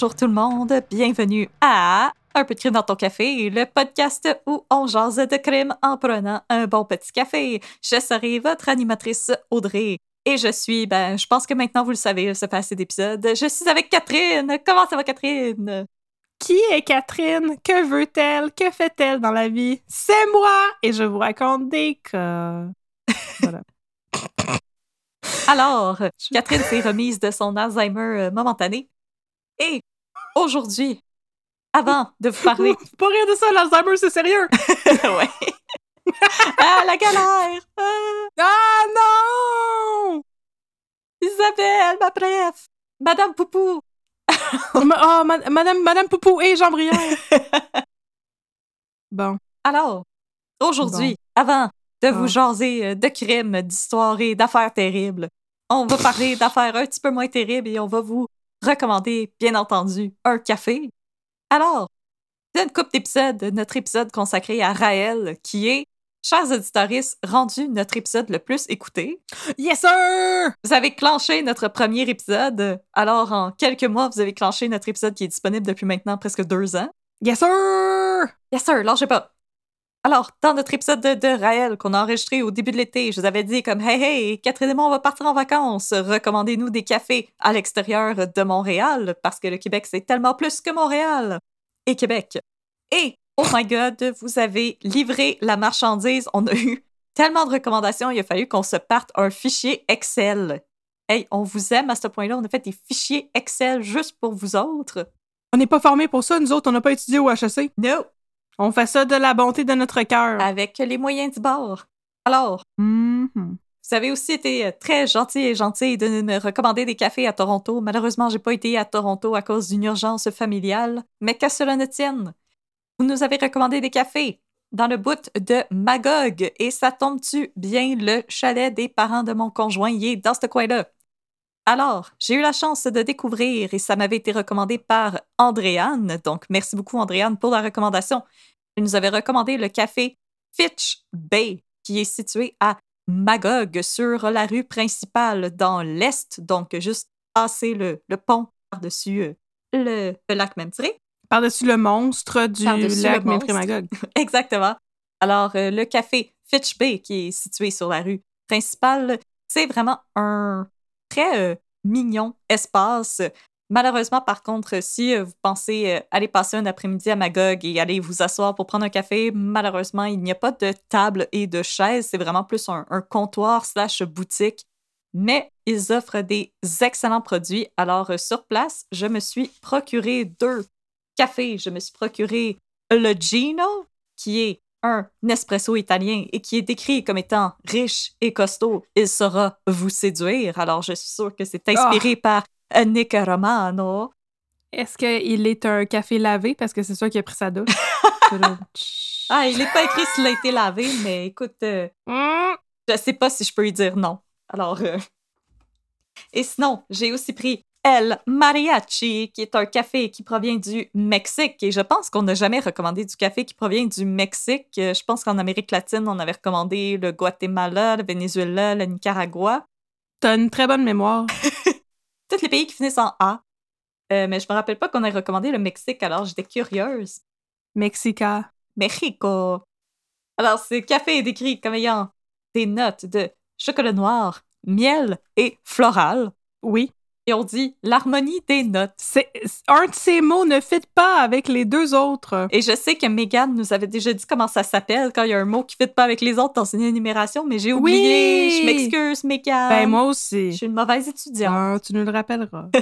Bonjour tout le monde, bienvenue à Un peu de crime dans ton café, le podcast où on jase de crime en prenant un bon petit café. Je serai votre animatrice Audrey. Et je suis, ben, je pense que maintenant vous le savez, ça fait assez d'épisodes. Je suis avec Catherine. Comment ça va, Catherine? Qui est Catherine? Que veut-elle? Que fait-elle dans la vie? C'est moi! Et je vous raconte des cas. Voilà. Alors, Catherine s'est remise de son Alzheimer euh, momentané. Et aujourd'hui, avant de vous parler. Pas rien de ça, l'Alzheimer, c'est sérieux! ouais. ah, la galère! Ah, Ah non! Isabelle, ma bref! Madame Poupou! Oh, ma- Madame, Madame Poupou et Jean Brière. Bon. Alors, aujourd'hui, avant de vous Ah. jaser euh, de crimes, d'histoires et d'affaires terribles, on va parler d'affaires un petit peu moins terribles et on va vous recommander, bien entendu, un café. Alors, c'est une couple d'épisodes, notre épisode consacré à Raël, qui est, chers auditeurs, rendu notre épisode le plus écouté. Yes, sir! Vous avez clenché notre premier épisode. Alors, en quelques mois, vous avez clenché notre épisode qui est disponible depuis maintenant presque deux ans. Yes, sir! Yes, sir, lâchez pas. Alors, dans notre épisode de, de Raël qu'on a enregistré au début de l'été, je vous avais dit comme Hey, hey, Catherine et moi, on va partir en vacances. Recommandez-nous des cafés à l'extérieur de Montréal parce que le Québec, c'est tellement plus que Montréal et Québec. Et, oh my god, vous avez livré la marchandise. On a eu tellement de recommandations, il a fallu qu'on se parte un fichier Excel. Hey, on vous aime à ce point-là. On a fait des fichiers Excel juste pour vous autres. On n'est pas formés pour ça, nous autres, on n'a pas étudié au HEC. No! On fait ça de la bonté de notre cœur. Avec les moyens du bord. Alors, Mhm. Vous avez aussi été euh, très gentil et gentil de me recommander des cafés à Toronto. Malheureusement, j'ai pas été à Toronto à cause d'une urgence familiale, mais qu'à cela ne tienne. Vous nous avez recommandé des cafés dans le bout de Magog et ça tombe-tu bien le chalet des parents de mon conjoint, il est dans ce coin-là. Alors, j'ai eu la chance de découvrir et ça m'avait été recommandé par Andréane. Donc, merci beaucoup, Andréane, pour la recommandation. Elle nous avait recommandé le café Fitch Bay, qui est situé à Magog sur la rue principale dans l'est, donc juste passer le, le pont par-dessus euh, le, le lac Memtiré. Par-dessus le monstre du lac. Métrimagog. Exactement. Alors, euh, le café Fitch Bay, qui est situé sur la rue principale, c'est vraiment un très euh, mignon espace. Malheureusement, par contre, si euh, vous pensez euh, aller passer un après-midi à Magog et aller vous asseoir pour prendre un café, malheureusement, il n'y a pas de table et de chaise. C'est vraiment plus un, un comptoir slash boutique. Mais ils offrent des excellents produits. Alors, sur place, je me suis procuré deux cafés. Je me suis procuré le Gino, qui est un espresso italien et qui est décrit comme étant riche et costaud, il saura vous séduire. Alors, je suis sûre que c'est inspiré par euh, Nick Romano. Est-ce qu'il est un café lavé? Parce que c'est sûr qu'il a pris sa douche. Ah, il n'est pas écrit s'il a été lavé, mais écoute, euh, Mm. je sais pas si je peux lui dire non. Alors, euh, et sinon, j'ai aussi pris El Mariachi, qui est un café qui provient du Mexique. Et je pense qu'on n'a jamais recommandé du café qui provient du Mexique. Euh, Je pense qu'en Amérique latine, on avait recommandé le Guatemala, le Venezuela, le Nicaragua. T'as une très bonne mémoire. Tous les pays qui finissent en A. Euh, mais je me rappelle pas qu'on ait recommandé le Mexique, alors j'étais curieuse. Mexica. Mexico. Alors, ce café est décrit comme ayant des notes de chocolat noir, miel et floral. Oui. Et on dit l'harmonie des notes. C'est, un de ces mots ne fit pas avec les deux autres. Et je sais que Megan nous avait déjà dit comment ça s'appelle quand il y a un mot qui ne fit pas avec les autres dans une énumération, mais j'ai oublié. Oui! Je m'excuse, Megan. Ben, moi Je aussi. suis une mauvaise étudiante. Ah, tu nous le rappelleras.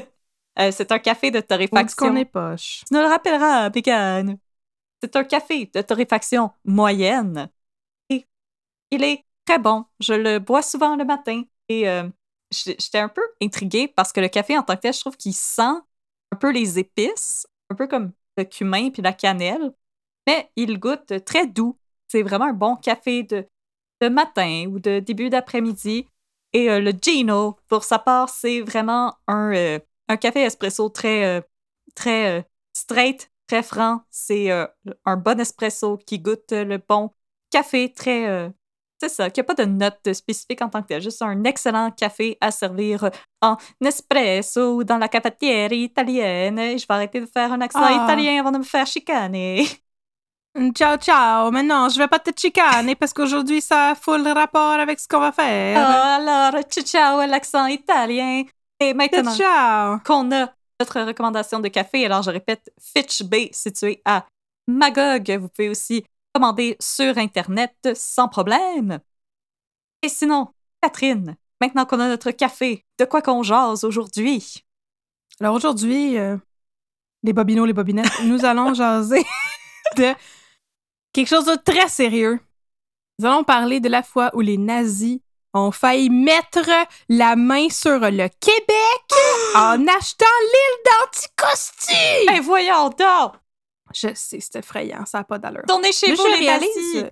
Euh, c'est un café de torréfaction. qu'on est poche. Tu nous le rappelleras, Megan. C'est un café de torréfaction moyenne. Et il est très bon. Je le bois souvent le matin. Et euh, j'étais un peu intriguée parce que le café en tant que tel, je trouve qu'il sent un peu les épices, un peu comme le cumin puis la cannelle, mais il goûte très doux. C'est vraiment un bon café de, de matin ou de début d'après-midi. Et euh, le Gino, pour sa part, c'est vraiment un, euh, un café espresso très, euh, très straight, très franc. C'est un bon espresso qui goûte le bon café très, c'est ça, qu'il n'y a pas de note spécifique en tant que tel, juste un excellent café à servir en espresso ou dans la cafetière italienne. Je vais arrêter de faire un accent Ah. italien avant de me faire chicaner. Ciao, ciao. Mais non, je vais pas te chicaner parce qu'aujourd'hui, ça a full rapport avec ce qu'on va Oh, faire. alors, ciao, ciao, l'accent italien. Et maintenant Ciao. qu'on a notre recommandation de café, alors je répète, Fitch Bay, situé à Magog. Vous pouvez aussi commander sur Internet sans problème. Et sinon, Catherine, maintenant qu'on a notre café, de quoi qu'on jase aujourd'hui? Alors aujourd'hui, euh, les bobinos, les bobinettes, nous allons jaser de quelque chose de très sérieux. Nous allons parler de la fois où les nazis ont failli mettre la main sur le Québec en achetant l'île d'Anticosti. Ben voyons donc! Je sais, c'est effrayant, ça n'a pas d'allure. Tournez chez Mais vous, je les réalise,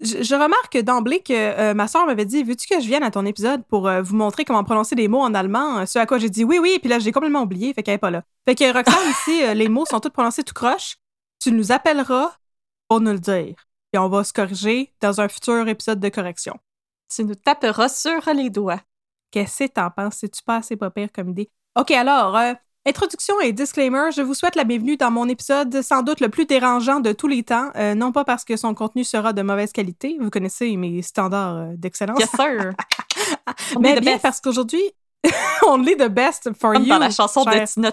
Je, je remarque d'emblée que euh, ma soeur m'avait dit Veux-tu que je vienne à ton épisode pour euh, vous montrer comment prononcer les mots en allemand? Euh, Ce à quoi j'ai dit oui, oui, puis là, j'ai complètement oublié, fait qu'elle est pas là. Fait que Roxane, ici, euh, les mots sont tous prononcés tout croche. Tu nous appelleras pour nous le dire. Et on va se corriger dans un futur épisode de correction. Tu nous taperas sur les doigts. Qu'est-ce que t'en penses? C'est-tu pas assez pas pire comme idée? OK, alors, introduction et disclaimer, je vous souhaite la bienvenue dans mon épisode sans doute le plus dérangeant de tous les temps, euh, non pas parce que son contenu sera de mauvaise qualité, vous connaissez mes standards euh, d'excellence, Yes, sir! Mais bien best. parce qu'aujourd'hui, on lit the best for Comme you. dans la chanson cher- de Tina.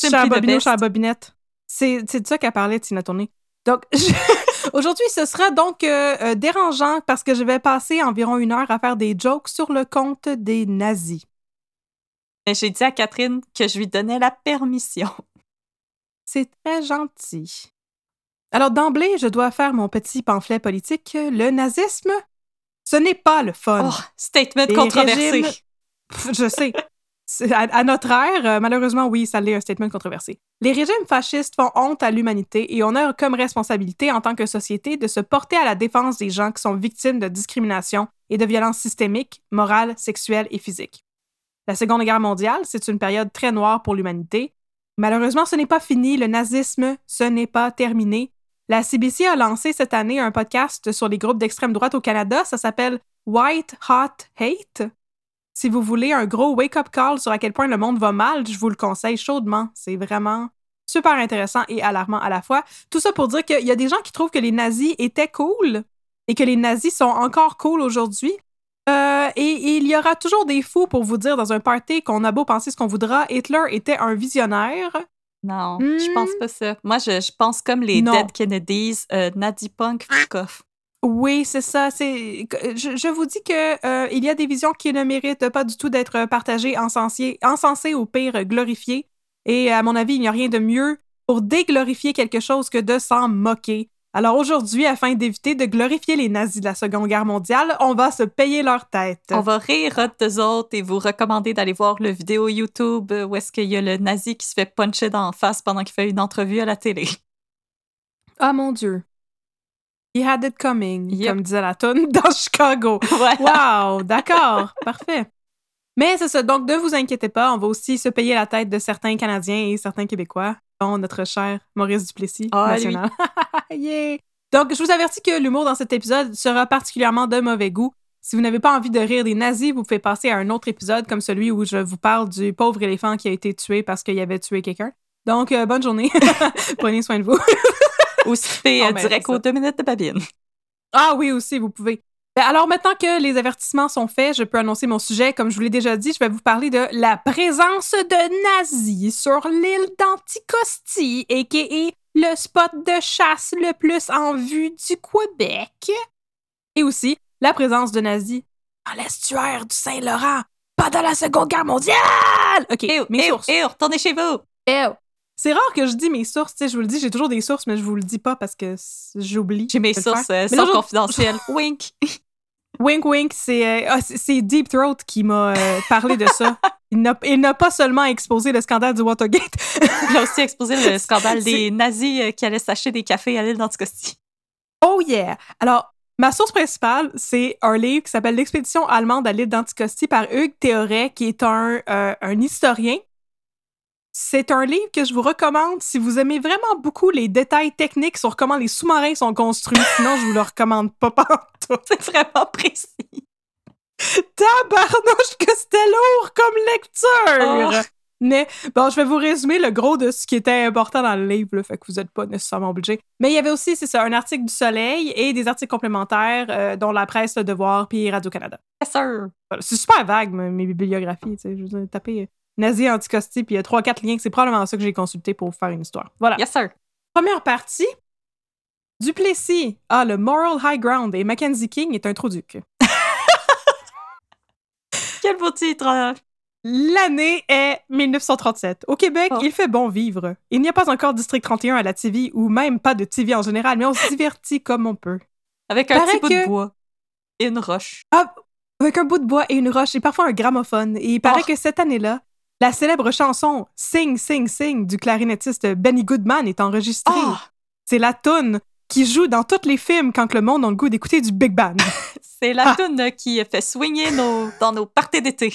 Cher Bobino, cher Bobinette. C'est c'est de ça qu'elle parlait, Tina Tournée. Donc, je- aujourd'hui, ce sera donc euh, euh, dérangeant parce que je vais passer environ une heure à faire des jokes sur le compte des nazis. Mais j'ai dit à Catherine que je lui donnais la permission. C'est très gentil. Alors, d'emblée, je dois faire mon petit pamphlet politique. Le nazisme, ce n'est pas le fun. Oh, statement Les controversé. régimes- Pff, je sais. À, à notre ère, euh, malheureusement, oui, ça l'est un statement controversé. Les régimes fascistes font honte à l'humanité et on a comme responsabilité en tant que société de se porter à la défense des gens qui sont victimes de discrimination et de violences systémiques, morales, sexuelles et physiques. La Seconde Guerre mondiale, c'est une période très noire pour l'humanité. Malheureusement, ce n'est pas fini. Le nazisme, ce n'est pas terminé. La CBC a lancé cette année un podcast sur les groupes d'extrême droite au Canada. Ça s'appelle White Hot Hate. Si vous voulez un gros wake-up call sur à quel point le monde va mal, je vous le conseille chaudement. C'est vraiment super intéressant et alarmant à la fois. Tout ça pour dire qu'il y a des gens qui trouvent que les nazis étaient cool et que les nazis sont encore cool aujourd'hui. Euh, et, et il y aura toujours des fous pour vous dire dans un party qu'on a beau penser ce qu'on voudra, Hitler était un visionnaire. Non, Hmm. je pense pas ça. Moi, je, je pense comme les Non. Dead Kennedys, euh, Nadi Punk, fuck off. Oui, c'est ça. C'est, je, je vous dis que euh, il y a des visions qui ne méritent pas du tout d'être partagées, encensées, encensées ou pire glorifiées. Et à mon avis, il n'y a rien de mieux pour déglorifier quelque chose que de s'en moquer. Alors aujourd'hui, afin d'éviter de glorifier les nazis de la Seconde Guerre mondiale, on va se payer leur tête. On va rire d'eux autres et vous recommander d'aller voir le vidéo YouTube où est-ce qu'il y a le nazi qui se fait puncher dans la face pendant qu'il fait une entrevue à la télé. Ah mon Dieu. He had it coming, Yep. comme disait la tonne dans Chicago. Voilà. Wow, d'accord, parfait. Mais c'est ça, donc ne vous inquiétez pas, on va aussi se payer la tête de certains Canadiens et certains Québécois, dont notre cher Maurice Duplessis, Ah, national. Yeah. Donc, je vous avertis que l'humour dans cet épisode sera particulièrement de mauvais goût. Si vous n'avez pas envie de rire des nazis, vous pouvez passer à un autre épisode comme celui où je vous parle du pauvre éléphant qui a été tué parce qu'il avait tué quelqu'un. Donc, euh, bonne journée. Prenez soin de vous. Ou Oh, euh, direct aux deux minutes de babine. Ah oui, aussi, vous pouvez. Ben, alors, maintenant que les avertissements sont faits, je peux annoncer mon sujet. Comme je vous l'ai déjà dit, je vais vous parler de la présence de nazis sur l'île d'Anticosti, a.k.a. le spot de chasse le plus en vue du Québec. Et aussi, la présence de nazis dans l'estuaire du Saint-Laurent pendant la Seconde Guerre mondiale! OK, Eh, mes eh, sources. eh, retournez chez vous! Eh, C'est rare que je dis mes sources, tu sais, je vous le dis, j'ai toujours des sources, mais je vous le dis pas parce que j'oublie. J'ai mes sources euh, sont confidentielles. Wink! Wink wink, c'est euh, ah, Deep Throat qui m'a euh, parlé de ça. Il n'a- pas seulement exposé le scandale du Watergate. Il a aussi exposé le scandale des nazis euh, qui allaient s'acheter des cafés à l'île d'Anticosti. Oh yeah! Alors, ma source principale, c'est un livre qui s'appelle L'expédition allemande à l'île d'Anticosti par Hugues Théoret, qui est un, euh, un historien. C'est un livre que je vous recommande si vous aimez vraiment beaucoup les détails techniques sur comment les sous-marins sont construits. Sinon, je vous le recommande pas partout. C'est vraiment précis. Tabarnouche que c'était lourd comme lecture! Oh. Mais bon, je vais vous résumer le gros de ce qui était important dans le livre, là, fait que vous n'êtes pas nécessairement obligé. Mais il y avait aussi, c'est ça, un article du Soleil et des articles complémentaires, euh, dont la presse, le Devoir, puis Radio-Canada. Yes, sir. C'est super vague, mes, mes bibliographies, tu sais. Je veux dire, taper euh, nazi anticosti, puis il y a trois, quatre liens, c'est probablement ça que j'ai consulté pour faire une histoire. Voilà. Yes, sir. Première partie. Duplessis a le moral high ground et Mackenzie King est un trou-duc. Quel beau titre. hein? L'année est 1937. Au Québec, Oh. il fait bon vivre. Il n'y a pas encore District 31 à la TV ou même pas de TV en général, mais on se divertit comme on peut. Avec un Paraît petit bout que- de bois et une roche. Avec un bout de bois et une roche et parfois un gramophone. Et il paraît Oh. que cette année-là, la célèbre chanson Sing, Sing, Sing du clarinettiste Benny Goodman est enregistrée. Ah! C'est la toune qui joue dans tous les films quand le monde a le goût d'écouter du Big Band. C'est la Ah. toune qui fait swinger nos, dans nos parties d'été.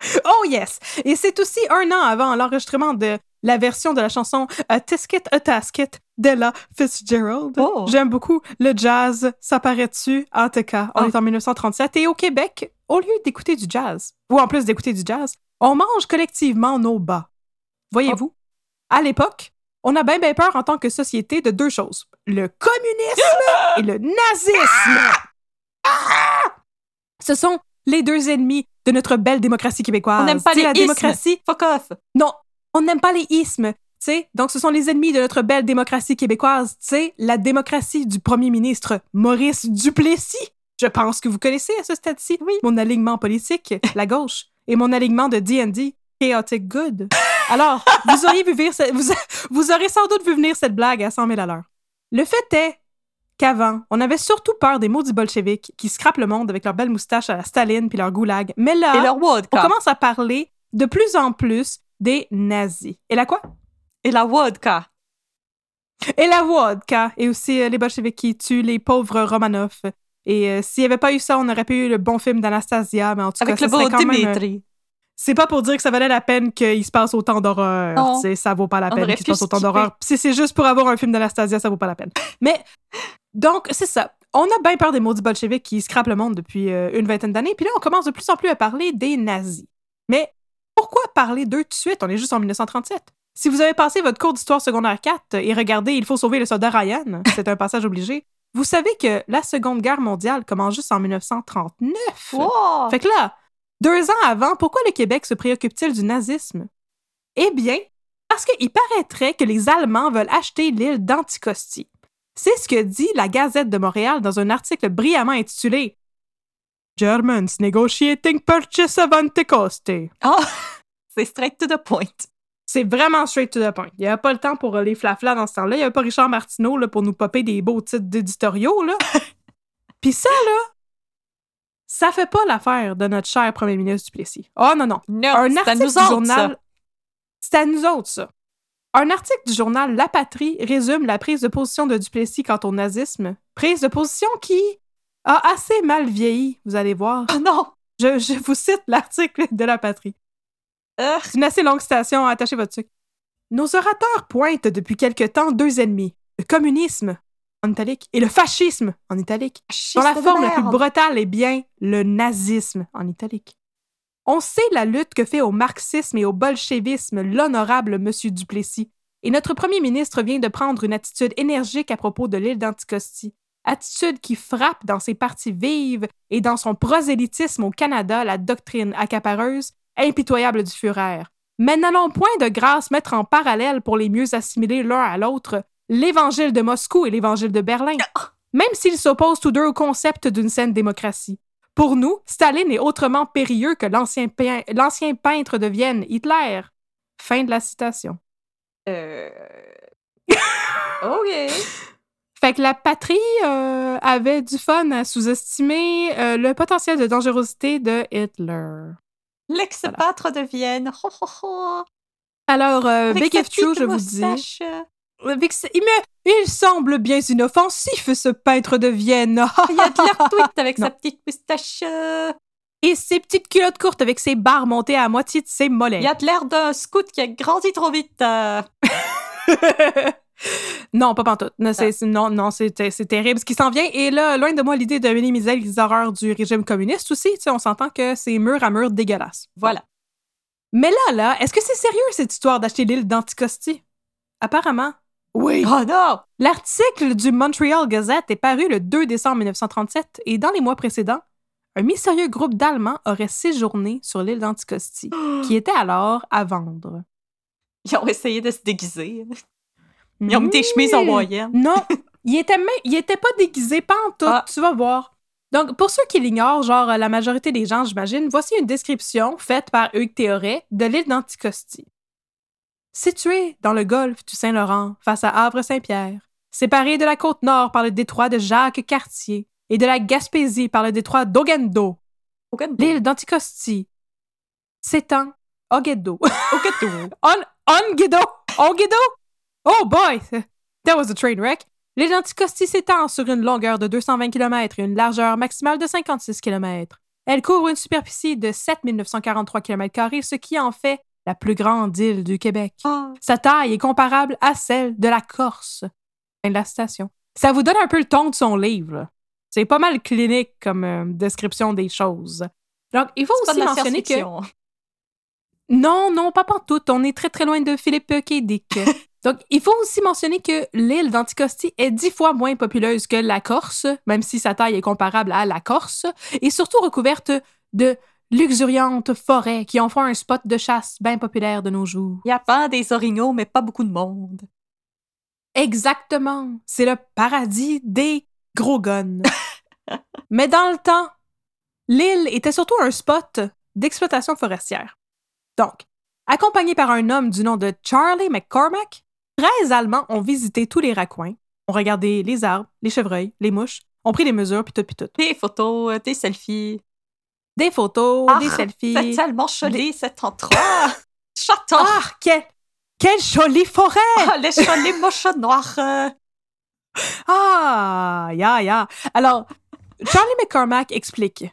Oh yes! Et c'est aussi un an avant l'enregistrement de la version de la chanson A Tisket a Tasket d'Ella Fitzgerald. Oh. J'aime beaucoup le jazz, ça paraît dessus. En tout cas, on Oh. est en 1937 et au Québec, au lieu d'écouter du jazz, ou en plus d'écouter du jazz, on mange collectivement nos bas. Voyez-vous, à l'époque, on a bien peur en tant que société de deux choses. Le communisme et le nazisme. Ah! Ce sont les deux ennemis de notre belle démocratie québécoise. On n'aime pas les la ismes. démocratie. Fuck off. Non, on n'aime pas les ismes. Tu sais, donc ce sont les ennemis de notre belle démocratie québécoise. Tu sais, la démocratie du premier ministre Maurice Duplessis. Je pense que vous connaissez à ce stade-ci Oui. mon alignement politique, la gauche, et mon alignement de D&D, Chaotic Good. Alors, vous auriez vu venir ce- vous, vous aurez sans doute vu venir cette blague à 100 000 à l'heure. Le fait est qu'avant, on avait surtout peur des maudits bolcheviks qui scrapent le monde avec leurs belles moustaches à la Staline puis leur goulag. Mais là, Et leur vodka. on commence à parler de plus en plus des nazis. Et la quoi? Et la vodka. Et la vodka. Et aussi euh, les bolcheviks qui tuent les pauvres Romanov. Et euh, s'il n'y avait pas eu ça, on aurait pas eu le bon film d'Anastasia, mais en tout Avec cas, le beau quand même, euh. C'est pas pour dire que ça valait la peine qu'il se passe autant d'horreur. Ça vaut pas la peine qu'il se passe autant d'horreur. Si c'est juste pour avoir un film d'Anastasia, ça vaut pas la peine. Mais, donc, c'est ça. On a bien peur des maudits bolcheviks qui scrapent le monde depuis euh, une vingtaine d'années. Puis là, on commence de plus en plus à parler des nazis. Mais pourquoi parler d'eux tout de suite? On est juste en 1937. Si vous avez passé votre cours d'histoire secondaire 4 et regardé Il faut sauver le soldat Ryan, c'est un passage obligé, vous savez que la Seconde Guerre mondiale commence juste en 1939. Wow. Fait que là, deux ans avant, pourquoi le Québec se préoccupe-t-il du nazisme? Eh bien, parce qu'il paraîtrait que les Allemands veulent acheter l'île d'Anticosti. C'est ce que dit la Gazette de Montréal dans un article brillamment intitulé Germans negotiating purchase of Anticosti. Ah, c'est straight to the point. C'est vraiment straight to the point. Il n'y avait pas le temps pour les flaflas dans ce temps-là. Il n'y avait pas Richard Martineau là, pour nous popper des beaux titres d'éditoriaux. là. Puis ça, là, ça fait pas l'affaire de notre cher premier ministre Duplessis. Oh non, non. Non, Un c'est à article nous du autres, journal. ça. C'est à nous autres, ça. Un article du journal La Patrie résume la prise de position de Duplessis quant au nazisme. Prise de position qui a assez mal vieilli, vous allez voir. Oh non. Je, je vous cite l'article de La Patrie. Euh, C'est une assez longue citation, attachez votre sucre. Nos orateurs pointent depuis quelque temps deux ennemis, le communisme, en italique, et le fascisme, en italique, dont la forme la plus brutale est bien le nazisme, en italique. On sait la lutte que fait au marxisme et au bolchevisme l'honorable M. Duplessis, et notre premier ministre vient de prendre une attitude énergique à propos de l'île d'Anticosti, attitude qui frappe dans ses parties vives et dans son prosélytisme au Canada la doctrine accapareuse, impitoyable du Führer. Mais n'allons point de grâce mettre en parallèle pour les mieux assimiler l'un à l'autre l'évangile de Moscou et l'évangile de Berlin, même s'ils s'opposent tous deux au concept d'une saine démocratie. Pour nous, Staline est autrement périlleux que l'ancien peintre de Vienne, Hitler. Fin de la citation. Euh... OK. Fait que la patrie euh, avait du fun à sous-estimer euh, le potentiel de dangerosité de Hitler. L'ex-pâtre de Vienne. Ho, ho, ho. Alors, euh, Big sa If True, petite je vous dis. il, me- il semble bien inoffensif, ce peintre de Vienne. Il a de l'air tweet avec Non. sa petite moustache. euh. et ses petites culottes courtes avec ses barres montées à moitié de ses mollets. Il a de l'air d'un scout qui a grandi trop vite. non, pas pantoute. Non, c'est, non, non, c'est, c'est terrible ce qui s'en vient. Et là, loin de moi l'idée de minimiser les horreurs du régime communiste aussi. Tu sais, on s'entend que c'est mur à mur dégueulasse. Voilà. Mais là, là, est-ce que c'est sérieux cette histoire d'acheter l'île d'Anticosti? Apparemment, oui. Oh non! L'article du Montreal Gazette est paru le 2 décembre 1937 et dans les mois précédents, un mystérieux groupe d'Allemands aurait séjourné sur l'île d'Anticosti, qui était alors à vendre. Ils ont essayé de se déguiser. Ils ont mis des chemises en moyenne. Non, il était, même, il était pas déguisé, pas en tout, Ah. tu vas voir. Donc, pour ceux qui l'ignorent, genre la majorité des gens, j'imagine, voici une description faite par Hugues Théoret de l'île d'Anticosti. Située dans le golfe du Saint-Laurent, face à Havre-Saint-Pierre, séparée de la côte nord par le détroit de Jacques-Cartier et de la Gaspésie par le détroit d'Ogendo, l'île d'Anticosti s'étend Ogedo. Aucun On, Ongedo! Ongedo! Oh boy! That was a train wreck. L'île d'Anticosti s'étend sur une longueur de 220 km et une largeur maximale de 56 km. Elle couvre une superficie de 7943 km, ce qui en fait la plus grande île du Québec. Ah, Sa taille est comparable à celle de la Corse. Fin de la citation. Ça vous donne un peu le ton de son livre. C'est pas mal clinique comme euh, description des choses. Donc, il faut aussi mentionner que non, non, pas pantoute. On est très, très loin de Philippe. Dick. Donc, il faut aussi mentionner que l'île d'Anticosti est dix fois moins populeuse que la Corse, même si sa taille est comparable à la Corse, et surtout recouverte de luxuriantes forêts qui en font un spot de chasse bien populaire de nos jours. Il y a pas des orignaux, mais pas beaucoup de monde. Exactement. C'est le paradis des gros guns. Mais dans le temps, l'île était surtout un spot d'exploitation forestière. Donc, accompagné par un homme du nom de Charlie McCormack, 13 Allemands ont visité tous les raccoins, ont regardé les arbres, les chevreuils, les mouches, ont pris des mesures, puis tout, puis tout. Des photos, euh, des selfies. Des photos, Ah, des C'est selfies. tellement cholé, cet endroit. Château. Ah, quel, quelle jolie forêt! Ah, les cholés moches noirs. euh. Ah, ya, ya. Alors, Charlie McCormack explique.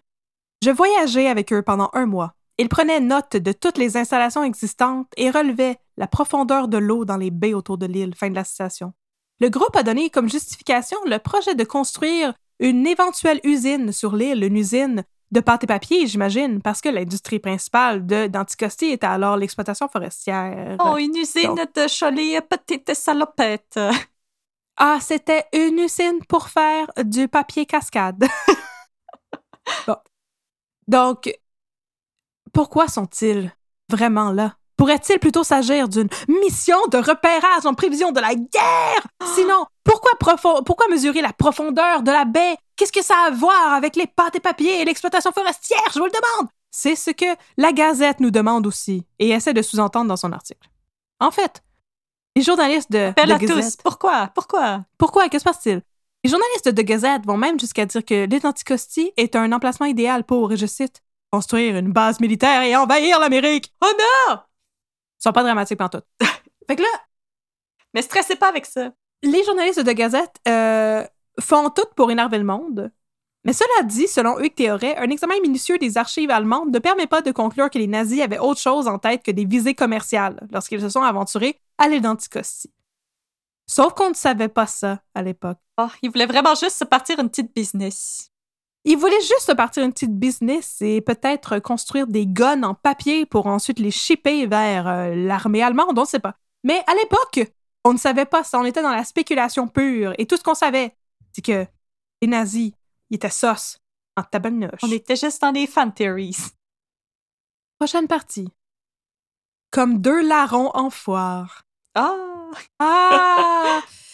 Je voyageais avec eux pendant un mois. Ils prenaient note de toutes les installations existantes et relevaient la profondeur de l'eau dans les baies autour de l'île. Fin de la citation. Le groupe a donné comme justification le projet de construire une éventuelle usine sur l'île, une usine de pâte et papier, j'imagine, parce que l'industrie principale de d'Anticosti était alors l'exploitation forestière. Oh, une usine de cholés petites salopettes. Ah, c'était une usine pour faire du papier cascade. bon. Donc, pourquoi sont-ils vraiment là? Pourrait-il plutôt s'agir d'une mission de repérage en prévision de la guerre? Sinon, pourquoi, mesurer la profondeur de la baie? Qu'est-ce que ça a à voir avec les pâtes et papiers et l'exploitation forestière? Je vous le demande! C'est ce que la Gazette nous demande aussi et essaie de sous-entendre dans son article. En fait, les journalistes de, Appel de à Gazette- tous. Pourquoi? Pourquoi? pourquoi? Que se passe-t-il? Les journalistes de The Gazette vont même jusqu'à dire que l'île d'Anticosti est un emplacement idéal pour, et je cite, construire une base militaire et envahir l'Amérique. Oh non! Ils sont pas dramatiques pantoute. fait que là, Mais stressez pas avec ça. les journalistes de Gazette euh, font tout pour énerver le monde. Mais cela dit, selon Hugues Théoret, un examen minutieux des archives allemandes ne permet pas de conclure que les nazis avaient autre chose en tête que des visées commerciales lorsqu'ils se sont aventurés à l'île d'Anticosti. Sauf qu'on ne savait pas ça à l'époque. Oh, il voulait vraiment juste se partir une petite business. Ils voulaient juste partir une petite business et peut-être construire des guns en papier pour ensuite les shipper vers euh, l'armée allemande, on ne sait pas. Mais à l'époque, on ne savait pas ça, on était dans la spéculation pure et tout ce qu'on savait, c'est que les nazis, ils étaient sauce en tabarnouche. On était juste dans les fan theories. Prochaine partie. Comme deux larrons en foire. Ah! Ah!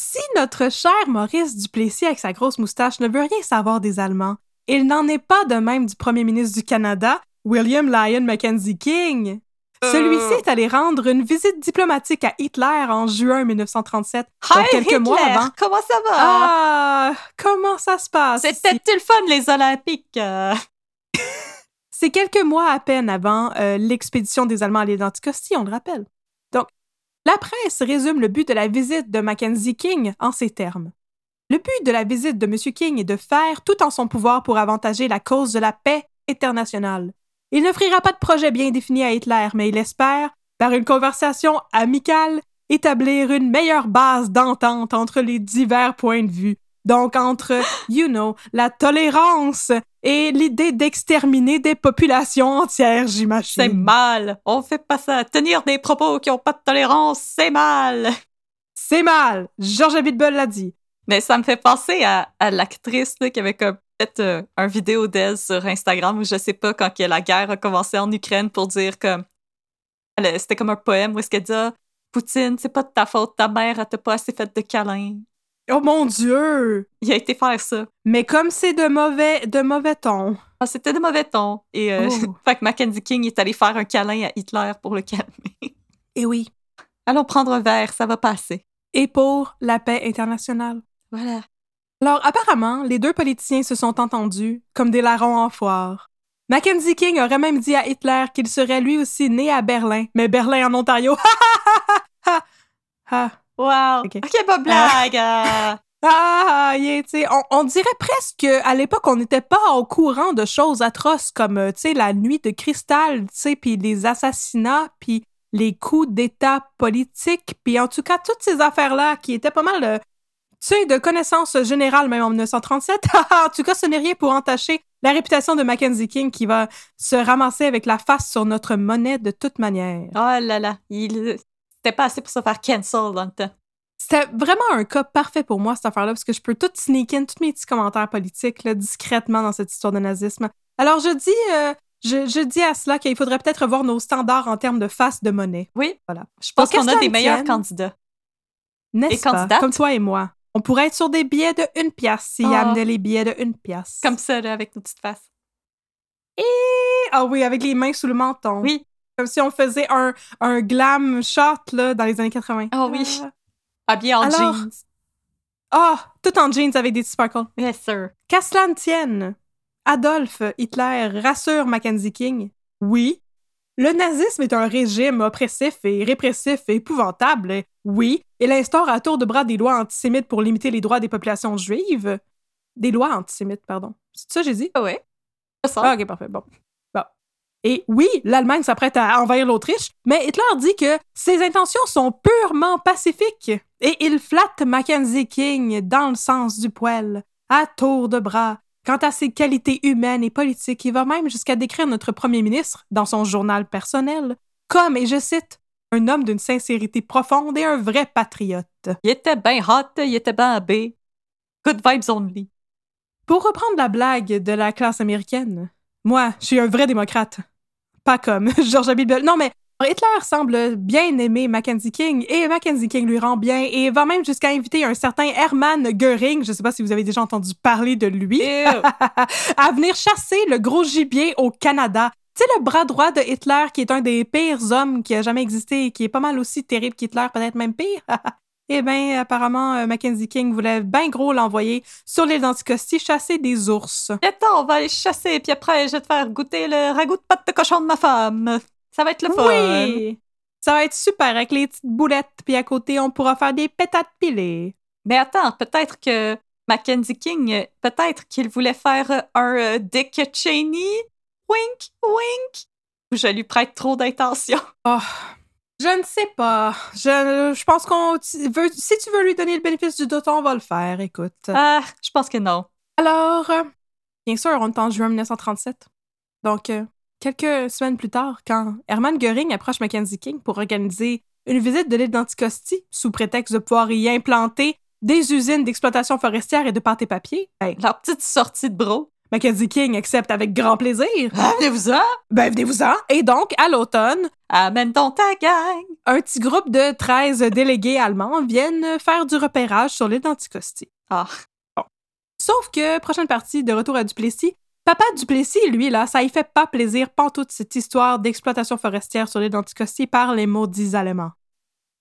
si notre cher Maurice Duplessis avec sa grosse moustache ne veut rien savoir des Allemands, il n'en est pas de même du premier ministre du Canada, William Lyon Mackenzie King. Celui-ci est allé rendre une visite diplomatique à Hitler en juin 1937, donc Hi, quelques Hitler! mois avant. Comment ça va? Ah, comment ça se passe? C'était le fun, les Olympiques. euh. C'est quelques mois à peine avant euh, l'expédition des Allemands à l'île d'Anticosti, on le rappelle. La presse résume le but de la visite de Mackenzie King en ces termes. Le but de la visite de M. King est de faire tout en son pouvoir pour avantager la cause de la paix internationale. Il n'offrira pas de projet bien défini à Hitler, mais il espère, par une conversation amicale, établir une meilleure base d'entente entre les divers points de vue. Donc entre, you know, la tolérance et l'idée d'exterminer des populations entières, j'imagine. C'est mal. On fait pas ça. Tenir des propos qui ont pas de tolérance, c'est mal. C'est mal. George Abitbol l'a dit. Mais ça me fait penser à, à l'actrice là, qui avait comme fait euh, un vidéo d'elle sur Instagram où je sais pas quand que la guerre a commencé en Ukraine pour dire comme c'était comme un poème où est-ce qu'elle dit Ah, Poutine, c'est pas de ta faute, ta mère elle t'a pas assez fait de câlins. Oh mon Dieu! Il a été faire ça. Mais comme c'est de mauvais, de mauvais ton. Ah, c'était de mauvais ton. Et euh, Oh. fait que Mackenzie King est allé faire un câlin à Hitler pour le calmer. Et oui. Allons prendre un verre, ça va passer. Et pour la paix internationale. Voilà. Alors, apparemment, les deux politiciens se sont entendus comme des larrons en foire. Mackenzie King aurait même dit à Hitler qu'il serait lui aussi né à Berlin, mais Berlin en Ontario. Ha, ha, ha. Wow. Ok. Ok, pas blague. ah. Ah, yeah, on, on dirait presque à l'époque, on n'était pas au courant de choses atroces comme, euh, tu sais, la nuit de cristal, tu sais, puis les assassinats, puis les coups d'État politiques, puis en tout cas, toutes ces affaires-là qui étaient pas mal, euh, tu sais, de connaissances générales, même en 1937. en tout cas, ce n'est rien pour entacher la réputation de Mackenzie King qui va se ramasser avec la face sur notre monnaie de toute manière. Oh là là. Il... C'était pas assez pour se faire cancel dans le temps. C'était vraiment un cas parfait pour moi, cette affaire-là, parce que je peux tout sneak in, tous mes petits commentaires politiques, là, discrètement dans cette histoire de nazisme. Alors, je dis, euh, je, je dis à cela qu'il faudrait peut-être revoir nos standards en termes de face de monnaie. Oui. Voilà. Je pense qu'on a des meilleurs candidats. N'est-ce Et pas? candidates. Comme toi et moi. On pourrait être sur des billets de une pièce s'ils Oh. amenaient les billets de une pièce. Comme ça, là, avec nos petites faces. Ah oui, avec les mains sous le menton. Oui. Comme si on faisait un, un glam shot, là, dans les années 80. Ah oui. Ah. Habillés en Alors- jeans. Ah, tout en jeans avec des sparkles. Yes, sir. Qu'à cela ne tienne, Adolf Hitler rassure Mackenzie King. Oui, le nazisme est un régime oppressif et répressif et épouvantable. Oui, il instaure à tour de bras des lois antisémites pour limiter les droits des populations juives. Des lois antisémites, pardon. C'est ça que j'ai dit? Ah ouais. Ça. Ah, ok, parfait. Bon. Et oui, l'Allemagne s'apprête à envahir l'Autriche, mais Hitler dit que ses intentions sont purement pacifiques et il flatte Mackenzie King dans le sens du poil, à tour de bras. Quant à ses qualités humaines et politiques, il va même jusqu'à décrire notre premier ministre, dans son journal personnel, comme, et je cite, un homme d'une sincérité profonde et un vrai patriote. Il était bien hot, il était bien habillé. Good vibes only. Pour reprendre la blague de la classe américaine, moi, je suis un vrai démocrate. Pas comme George Abitbol. Non, mais Hitler semble bien aimer Mackenzie King et Mackenzie King lui rend bien et va même jusqu'à inviter un certain Hermann Göring, je sais pas si vous avez déjà entendu parler de lui, à venir chasser le gros gibier au Canada. Tu sais, le bras droit de Hitler qui est un des pires hommes qui a jamais existé et qui est pas mal aussi terrible qu'Hitler, peut-être même pire. Eh bien, apparemment, euh, Mackenzie King voulait bien gros l'envoyer sur l'île d'Anticosti chasser des ours. Attends, on va aller chasser, puis après, je vais te faire goûter le ragoût de pâte de cochon de ma femme. Ça va être le fun. Oui! Ça va être super avec les petites boulettes, puis à côté, on pourra faire des pétates pilées. Mais attends, peut-être que Mackenzie King, peut-être qu'il voulait faire euh, un euh, Dick Cheney? Wink, wink. Ou je lui prête trop d'intention. Oh, je ne sais pas. Je, je pense qu'on veut. Si tu veux lui donner le bénéfice du doute, on va le faire, écoute. Ah, je pense que non. Alors, euh, bien sûr, on est en juin 1937. Donc, euh, quelques semaines plus tard, quand Hermann Göring approche Mackenzie King pour organiser une visite de l'île d'Anticosti, sous prétexte de pouvoir y implanter des usines d'exploitation forestière et de pâte et papier, ben, Leur petite sortie de bro. Mackenzie King accepte avec grand plaisir. Ah, Venez-vous-en. Ben, venez-vous-en. Et donc, à l'automne, Amène donc ta gang. un petit groupe de 13 délégués allemands viennent faire du repérage sur l'île d'Anticosti. Ah, Sauf que, prochaine partie de Retour à Duplessis, Papa Duplessis, lui, là, ça y fait pas plaisir pantoute cette histoire d'exploitation forestière sur l'île d'Anticosti par les maudits Allemands.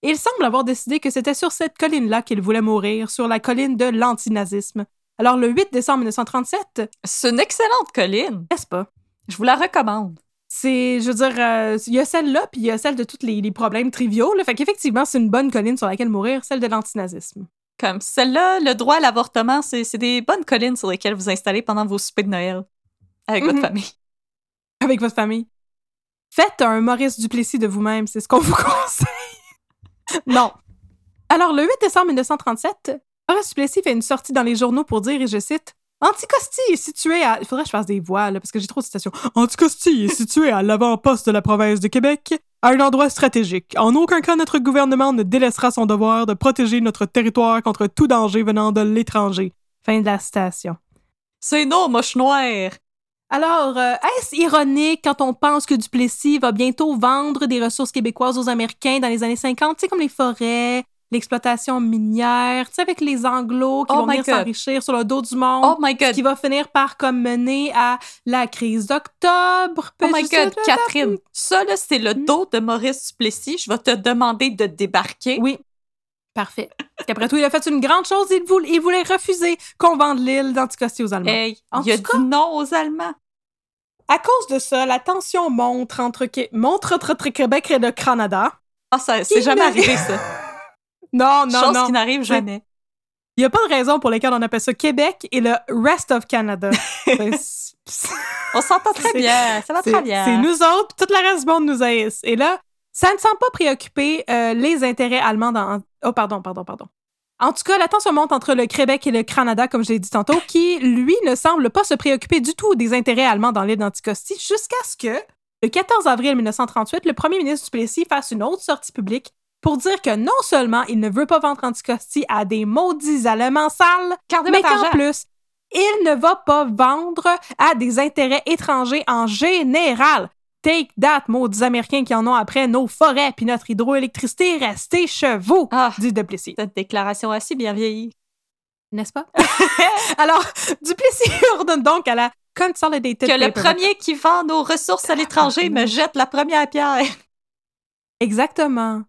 Il semble avoir décidé que c'était sur cette colline-là qu'il voulait mourir, sur la colline de l'antinazisme. Alors, le 8 décembre 1937, c'est une excellente colline. n'est-ce pas? Je vous la recommande. C'est, je veux dire, euh, il y a celle-là, puis il y a celle de tous les, les problèmes triviaux. Là. Fait qu'effectivement, c'est une bonne colline sur laquelle mourir, celle de l'antinazisme. Comme celle-là, le droit à l'avortement, c'est des bonnes collines sur lesquelles vous installez pendant vos soupers de Noël avec Mhm. votre famille. avec votre famille. Faites un Maurice Duplessis de vous-même, c'est ce qu'on vous conseille. non. Alors, le 8 décembre 1937, Maurice Duplessis fait une sortie dans les journaux pour dire, et je cite, Anticosti est situé à. Il faudrait que je fasse des voix, là, parce que j'ai trop de citations. Anticosti est situé à l'avant-poste de la province de Québec, à un endroit stratégique. En aucun cas, notre gouvernement ne délaissera son devoir de protéger notre territoire contre tout danger venant de l'étranger. Fin de la citation. C'est non, moche noir. Alors, euh, est-ce ironique quand on pense que Duplessis va bientôt vendre des ressources québécoises aux Américains dans les années 50, tu sais, comme les forêts, l'exploitation minière, tu sais, avec les Anglos qui Oh vont venir s'enrichir sur le dos du monde. Oh my Ce god. qui va finir par comme mener à la crise d'octobre. Oh my god, Catherine. Ça, là, c'est le Hmm? dos de Maurice Duplessis. Je vais te demander de débarquer. Oui. Parfait. Qu'après tout, il a fait une grande chose. Il voulait, il voulait refuser qu'on vende l'île d'Anticosti aux Allemands. Hey, En il a cas- dit non aux Allemands. À cause de ça, la tension monte entre, monte entre Québec et le Canada. Ah, ça, c'est jamais arrivé, ça. Non, non, Chose non. qui n'arrive jamais. Il n'y a pas de raison pour laquelle on appelle ça Québec et le rest of Canada. On s'entend très bien. Ça va très bien. c'est nous autres, puis tout le reste du monde nous haïsse. Et là, ça ne semble pas préoccuper euh, les intérêts allemands dans... Oh, pardon, pardon, pardon. En tout cas, la tension monte entre le Québec et le Canada, comme je l'ai dit tantôt, qui, lui, ne semble pas se préoccuper du tout des intérêts allemands dans l'île d'Anticosti, jusqu'à ce que, le 14 avril 1938, le premier ministre Duplessis fasse une autre sortie publique pour dire que non seulement il ne veut pas vendre Anticosti à des maudits Allemands sales, Gardez mais qu'en plus, il ne va pas vendre à des intérêts étrangers en général. Take that, maudits Américains qui en ont après nos forêts puis notre hydroélectricité, restez chez vous, Ah, dit Duplessis. cette déclaration a si bien vieilli. N'est-ce pas? Alors, Duplessis ordonne donc à la Consolidated Que le premier qui vend nos ressources à l'étranger me jette la première pierre. Exactement.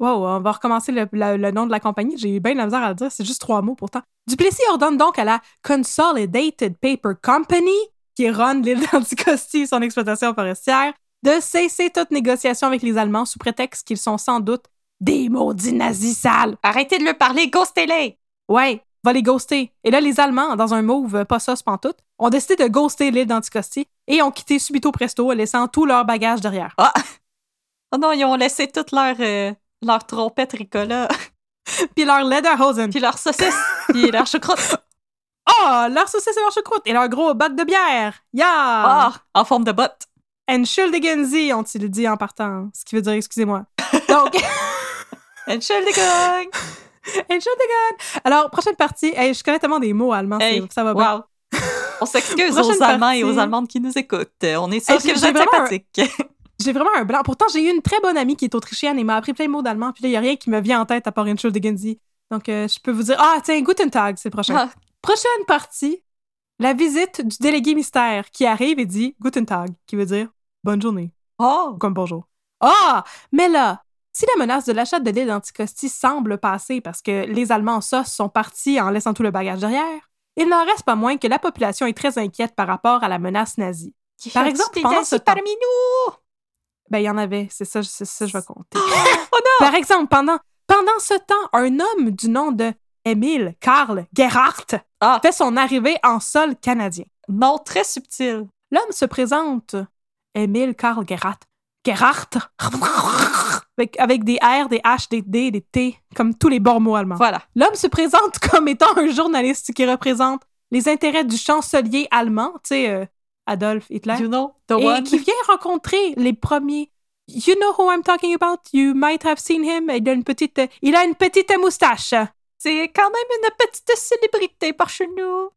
Wow, on va recommencer le, la- le nom de la compagnie. J'ai eu bien de la misère à le dire. C'est juste trois mots pourtant. Duplessis ordonne donc à la Consolidated Paper Company, qui run l'île d'Anticosti et son exploitation forestière, de cesser toute négociation avec les Allemands sous prétexte qu'ils sont sans doute des maudits nazis sales. Arrêtez de le parler, ghostez-les! Ouais, va les ghoster. Et là, les Allemands, dans un move pas sauce pantoute, ont décidé de ghoster l'île d'Anticosti et ont quitté subito presto, laissant tout leur bagage derrière. Oh non, ils ont laissé toute leur, euh, leur trompette Ricola, Puis leur Lederhosen. puis leur saucisse, puis leur choucroute. Oh, leur saucisse et leur choucroute et leur gros bac de bière. Yeah! Ah, en forme de botte. Entschuldigen Sie, ont-ils dit en partant. Ce qui veut dire excusez-moi. Donc, Entschuldigung! Entschuldigen! Alors, prochaine partie. Hey, je connais tellement des mots allemands, Hey, ça va bien. Wow! On s'excuse aux Allemands et aux Allemandes qui nous écoutent. On est sûr Hey, que vous êtes sympathiques. J'ai vraiment un blanc. Pourtant, j'ai eu une très bonne amie qui est autrichienne et m'a appris plein de mots d'allemand. Puis là, il n'y a rien qui me vient en tête à part Entschuldigen Sie. Donc, euh, je peux vous dire, ah, tiens, Guten Tag, c'est le prochain. Ah, Prochaine partie, la visite du délégué mystère qui arrive et dit Guten Tag, qui veut dire bonne journée. Oh! comme bonjour. Ah! Mais là, si la menace de l'achat de l'île d'Anticosti semble passer parce que les Allemands en sauce sont partis en laissant tout le bagage derrière, il n'en reste pas moins que la population est très inquiète par rapport à la menace nazie. Par exemple, pendant ce temps- parmi nous! Ben, il y en avait, c'est ça, c'est ça je vais compter. Oh non! Par exemple, pendant, pendant ce temps, un homme du nom de Émile Karl Gerhardt Ah. fait son arrivée en sol canadien. Non, très subtil. L'homme se présente, Émile Karl Gerhardt. Gerhardt. Avec, avec des R, des H, des D, des T, comme tous les bons mots allemands. Voilà. L'homme se présente comme étant un journaliste qui représente les intérêts du chancelier allemand, tu sais, euh, Adolf Hitler, You know, the et qui vient rencontrer les premiers. You know who I'm talking about? You might have seen him. Il a une petite, il a une petite moustache. C'est quand même une petite célébrité par chez nous.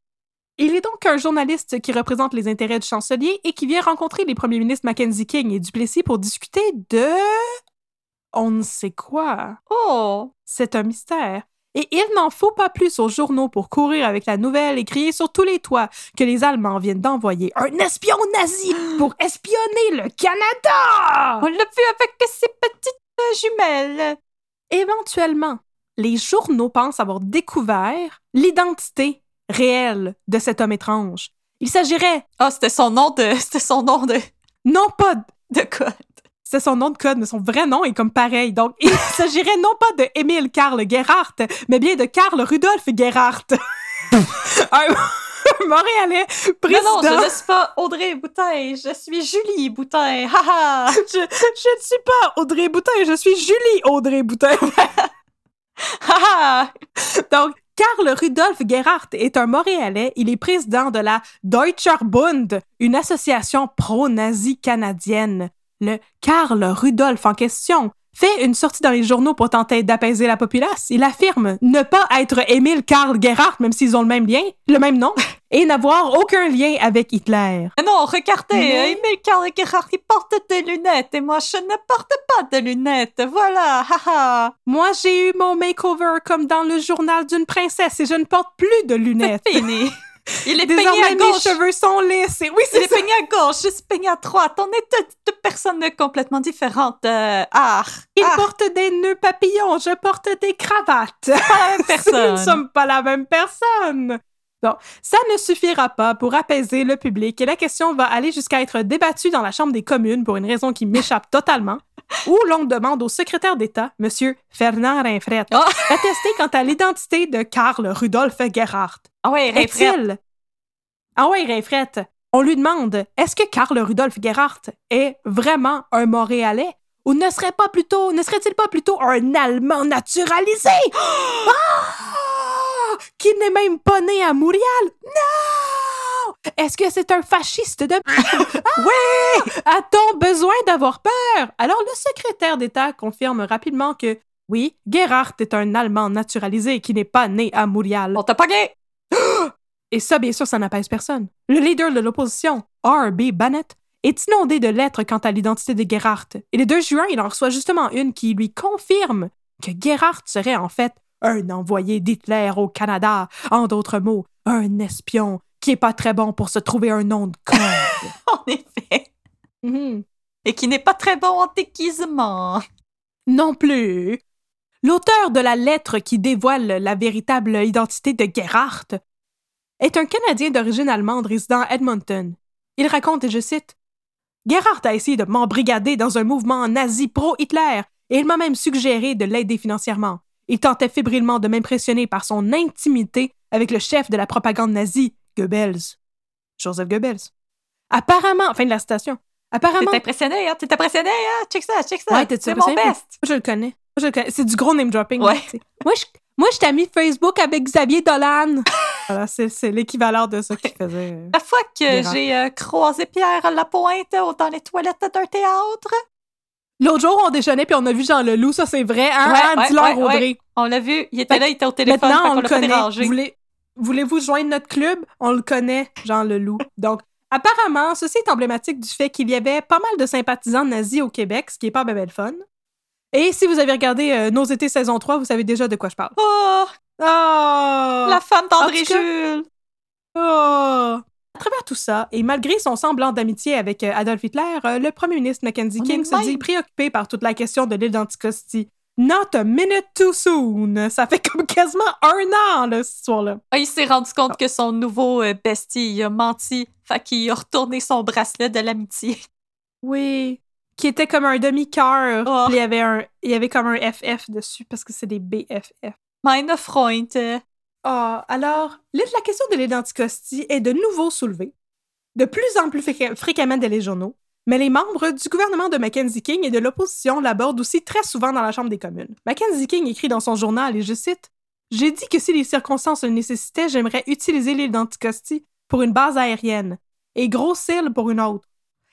Il est donc un journaliste qui représente les intérêts du chancelier et qui vient rencontrer les premiers ministres Mackenzie King et Duplessis pour discuter de... On ne sait quoi. Oh! C'est un mystère. Et il n'en faut pas plus aux journaux pour courir avec la nouvelle et crier sur tous les toits que les Allemands viennent d'envoyer un espion nazi pour espionner le Canada! On l'a vu avec ses petites jumelles. Éventuellement, les journaux pensent avoir découvert l'identité réelle de cet homme étrange. Il s'agirait Ah, c'était son nom de. C'était son nom de. non pas De quoi? C'est son nom de code, mais son vrai nom est comme pareil. Donc, il s'agirait non pas de Émile Karl Gerhardt, mais bien de Karl Rudolf Gerhardt. un, Montréalais, Non, président. non, je ne suis pas Audrey Boutin, je suis Julie Boutin. Haha! je, je ne suis pas Audrey Boutin, je suis Julie Audrey Boutin. Donc, Karl Rudolf Gerhardt est un Montréalais. Il est président de la Deutscher Bund, une association pro-nazie canadienne. Le Karl Rudolf en question fait une sortie dans les journaux pour tenter d'apaiser la populace. Il affirme ne pas être Émile Karl Gerhardt, même s'ils ont le même lien, le même nom, et n'avoir aucun lien avec Hitler. Mais non, regardez, Mais- Emile Karl Gerhardt, il porte des lunettes et moi, je ne porte pas de lunettes. Voilà, haha! Moi, j'ai eu mon makeover comme dans le journal d'une princesse et je ne porte plus de lunettes. C'est fini. Il est peigné à mes gauche. cheveux sont lisses. Et oui, Il c'est est peigné à gauche, je suis peigné à droite. On est deux, deux personnes complètement différentes. Euh, ah, Il ah, porte des nœuds papillons, je porte des cravates. pas la même Nous ne personne. sommes pas la même personne. Bon, ça ne suffira pas pour apaiser le public et la question va aller jusqu'à être débattue dans la Chambre des communes pour une raison qui m'échappe totalement, où l'on demande au secrétaire d'État, M. Fernand Rinfret, Oh. d'attester quant à l'identité de Karl Rudolf Gerhardt. Ah ouais, Rinfret. Est-il... Ah ouais, Rinfret, on lui demande, est-ce que Karl Rudolf Gerhardt est vraiment un Montréalais? Ou ne serait pas plutôt, ne serait-il pas plutôt un Allemand naturalisé? Ah! Qui n'est même pas né à Montréal? Non! Est-ce que c'est un fasciste de... oui! A-t-on besoin d'avoir peur? Alors le secrétaire d'État confirme rapidement que oui, Gerhardt est un Allemand naturalisé qui n'est pas né à Montréal. On t'a pas gay. Et ça, bien sûr, ça n'apaise personne. Le leader de l'opposition, R.B. Bannett, est inondé de lettres quant à l'identité de Gerhardt. Et le 2 juin, il en reçoit justement une qui lui confirme que Gerhardt serait en fait un envoyé d'Hitler au Canada. En d'autres mots, un espion qui est pas très bon pour se trouver un nom de code. En effet. Mhm. Et qui n'est pas très bon en déguisement. Non plus. L'auteur de la lettre qui dévoile la véritable identité de Gerhardt est un Canadien d'origine allemande résidant à Edmonton. Il raconte, et je cite, Gerhardt a essayé de m'embrigader dans un mouvement nazi pro-Hitler et il m'a même suggéré de l'aider financièrement. Il tentait fébrilement de m'impressionner par son intimité avec le chef de la propagande nazie, Goebbels. Joseph Goebbels. Apparemment, fin de la citation. Apparemment, T'es impressionné, hein? T'es impressionné, hein? Check ça, check ça. Ouais, c'est mon best. Moi, je le connais. Moi, je le connais. C'est du gros name dropping. Ouais. là. Moi, je, moi, je t'ai mis Facebook avec Xavier Dolan. voilà, c'est, l'équivalent de ça qu'il faisait. euh. La fois que j'ai euh, croisé Pierre à la pointe euh, dans les toilettes d'un théâtre, L'autre jour, on déjeunait puis on a vu Jean Leloup. Ça, c'est vrai, hein? Ouais, hein? ouais, Dis-leur, ouais, Audrey. on l'a vu, il était là, il était au téléphone, Maintenant, on le connaît. dérangé. Voulez, voulez-vous joindre notre club? On le connaît, Jean Leloup. Donc, apparemment, ceci est emblématique du fait qu'il y avait pas mal de sympathisants nazis au Québec, ce qui est pas ben, ben le fun. Et si vous avez regardé euh, Nos étés saison 3, vous savez déjà de quoi je parle. Oh, Oh! la femme d'André Jules. Oh! À travers tout ça, et malgré son semblant d'amitié avec euh, Adolf Hitler, euh, le premier ministre Mackenzie King se dit préoccupé par toute la question de l'île d'Anticosti. Not a minute too soon! Ça fait comme quasiment un an, là, cette histoire-là. Ah, il s'est rendu compte que son nouveau euh, bestie, il a menti. Fait qu'il a retourné son bracelet de l'amitié. Oui. Qui était comme un demi-cœur. Oh. puis Il y avait un, il y avait comme un FF dessus parce que c'est des BFF. Meine Freund. euh, Ah, alors, là, la question de l'île d'Anticosti est de nouveau soulevée, de plus en plus fréqu- fréquemment dans les journaux, mais les membres du gouvernement de Mackenzie King et de l'opposition l'abordent aussi très souvent dans la Chambre des communes. Mackenzie King écrit dans son journal, et je cite, J'ai dit que si les circonstances le nécessitaient, j'aimerais utiliser l'île d'Anticosti pour une base aérienne et Grosse-Île pour une autre,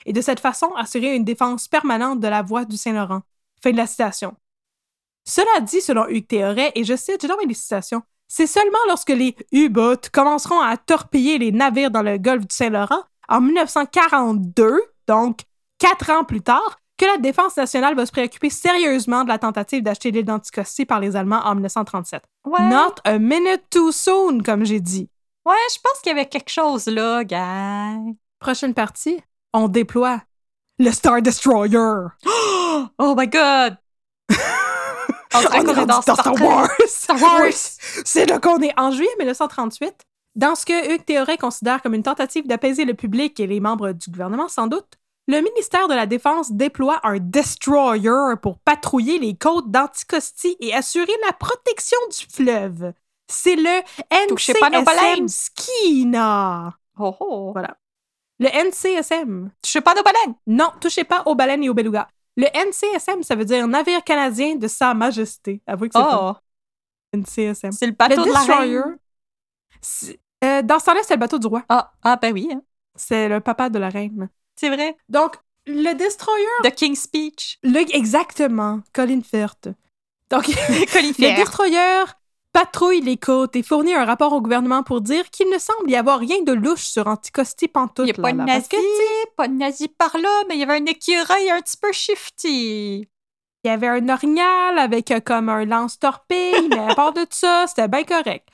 et de cette façon assurer une défense permanente de la voie du Saint-Laurent. Fin de la citation. Cela dit, selon Hugues Théoret, et je cite, j'ai dans mes citations, c'est seulement lorsque les U-boats commenceront à torpiller les navires dans le golfe du Saint-Laurent en 1942, donc quatre ans plus tard, que la défense nationale va se préoccuper sérieusement de la tentative d'acheter l'île d'Anticosti par les Allemands en 1937. Ouais. Not a minute too soon, comme j'ai dit. Ouais, je pense qu'il y avait quelque chose là, gars. Prochaine partie, on déploie le Star Destroyer. Oh my god! On dirait On qu'on est est dans Star. Wars. Star Wars! Oui, C'est là qu'on est en juillet 1938. Dans ce que Hugues Théoret considère comme une tentative d'apaiser le public et les membres du gouvernement, sans doute, le ministère de la Défense déploie un destroyer pour patrouiller les côtes d'Anticosti et assurer la protection du fleuve. C'est le. NCSM Skina. Oh oh. Voilà. Le NCSM. Touchez pas nos baleines! Non, touchez pas aux baleines et aux belugas. Le NCSM, ça veut dire Navire canadien de Sa Majesté. Avouez que c'est. Oh, NCSM. c'est le bateau le de la Destroyer. reine. Euh, dans ce temps-là, c'est le bateau du roi. Ah, ah, ben oui, hein. C'est le papa de la reine. c'est vrai. Donc, le Destroyer. The King's Speech. Le, exactement. Colin Firth. Donc, Colin le Firth. Destroyer patrouille les côtes et fournit un rapport au gouvernement pour dire qu'il ne semble y avoir rien de louche sur Anticosti Pantoute. Il n'y a pas de nazi, pas de nazi par là, mais il y avait un écureuil un petit peu shifty. Il y avait un orignal avec euh, comme un lance-torpille, mais à part de ça, c'était bien correct.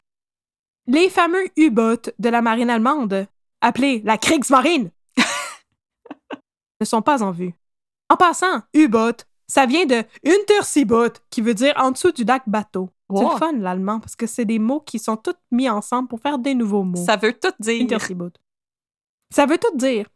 Les fameux U-boats de la marine allemande, appelés la Kriegsmarine, ne sont pas en vue. En passant, U-boat, ça vient de Unterseeboot, qui veut dire en dessous du lac bateau. C'est le fun, l'allemand, parce que c'est des mots qui sont tous mis ensemble pour faire des nouveaux mots. Ça veut tout dire. Unterseeboot. Ça veut tout dire.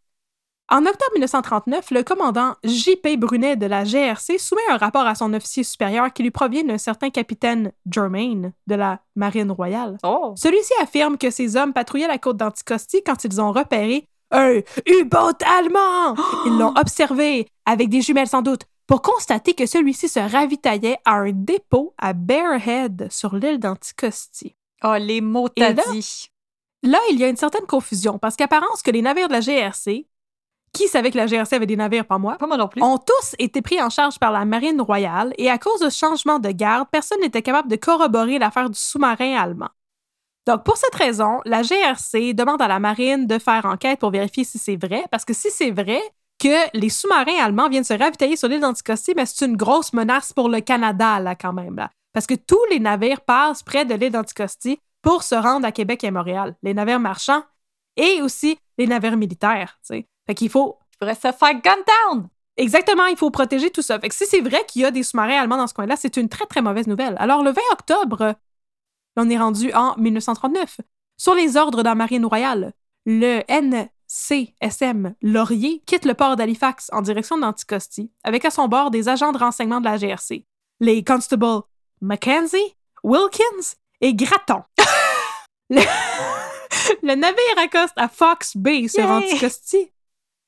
En octobre 1939, le commandant J.P. Brunet de la GRC soumet un rapport à son officier supérieur qui lui provient d'un certain capitaine Germain de la Marine royale. Oh. Celui-ci affirme que ces hommes patrouillaient la côte d'Anticosti quand ils ont repéré un U-boat allemand. Ils l'ont observé, avec des jumelles sans doute, pour constater que celui-ci se ravitaillait à un dépôt à Bearhead sur l'île d'Anticosti. Oh, les mots t'as là- dit. Là, il y a une certaine confusion parce qu'apparence que les navires de la GRC, qui savait que la GRC avait des navires, pas moi, Pas moi non plus. ont tous été pris en charge par la Marine royale et à cause de changement de garde, personne n'était capable de corroborer l'affaire du sous-marin allemand. Donc, pour cette raison, la GRC demande à la Marine de faire enquête pour vérifier si c'est vrai, parce que si c'est vrai que les sous-marins allemands viennent se ravitailler sur l'île d'Anticosti, mais c'est une grosse menace pour le Canada, là, quand même. Là. Parce que tous les navires passent près de l'île d'Anticosti pour se rendre à Québec et à Montréal. Les navires marchands et aussi les navires militaires, tu sais. Fait qu'il faut Je pourrais se faire gun down. Exactement, il faut protéger tout ça. Fait que si c'est vrai qu'il y a des sous-marins allemands dans ce coin-là, c'est une très, très mauvaise nouvelle. Alors, le 20 octobre, on est rendu en 1939. Sur les ordres de la Marine royale, le NCSM Laurier quitte le port d'Halifax en direction d'Anticosti, avec à son bord des agents de renseignement de la GRC, les constables Mackenzie, Wilkins et Gratton. le... le navire accoste à Fox Bay sur Yay! Anticosti.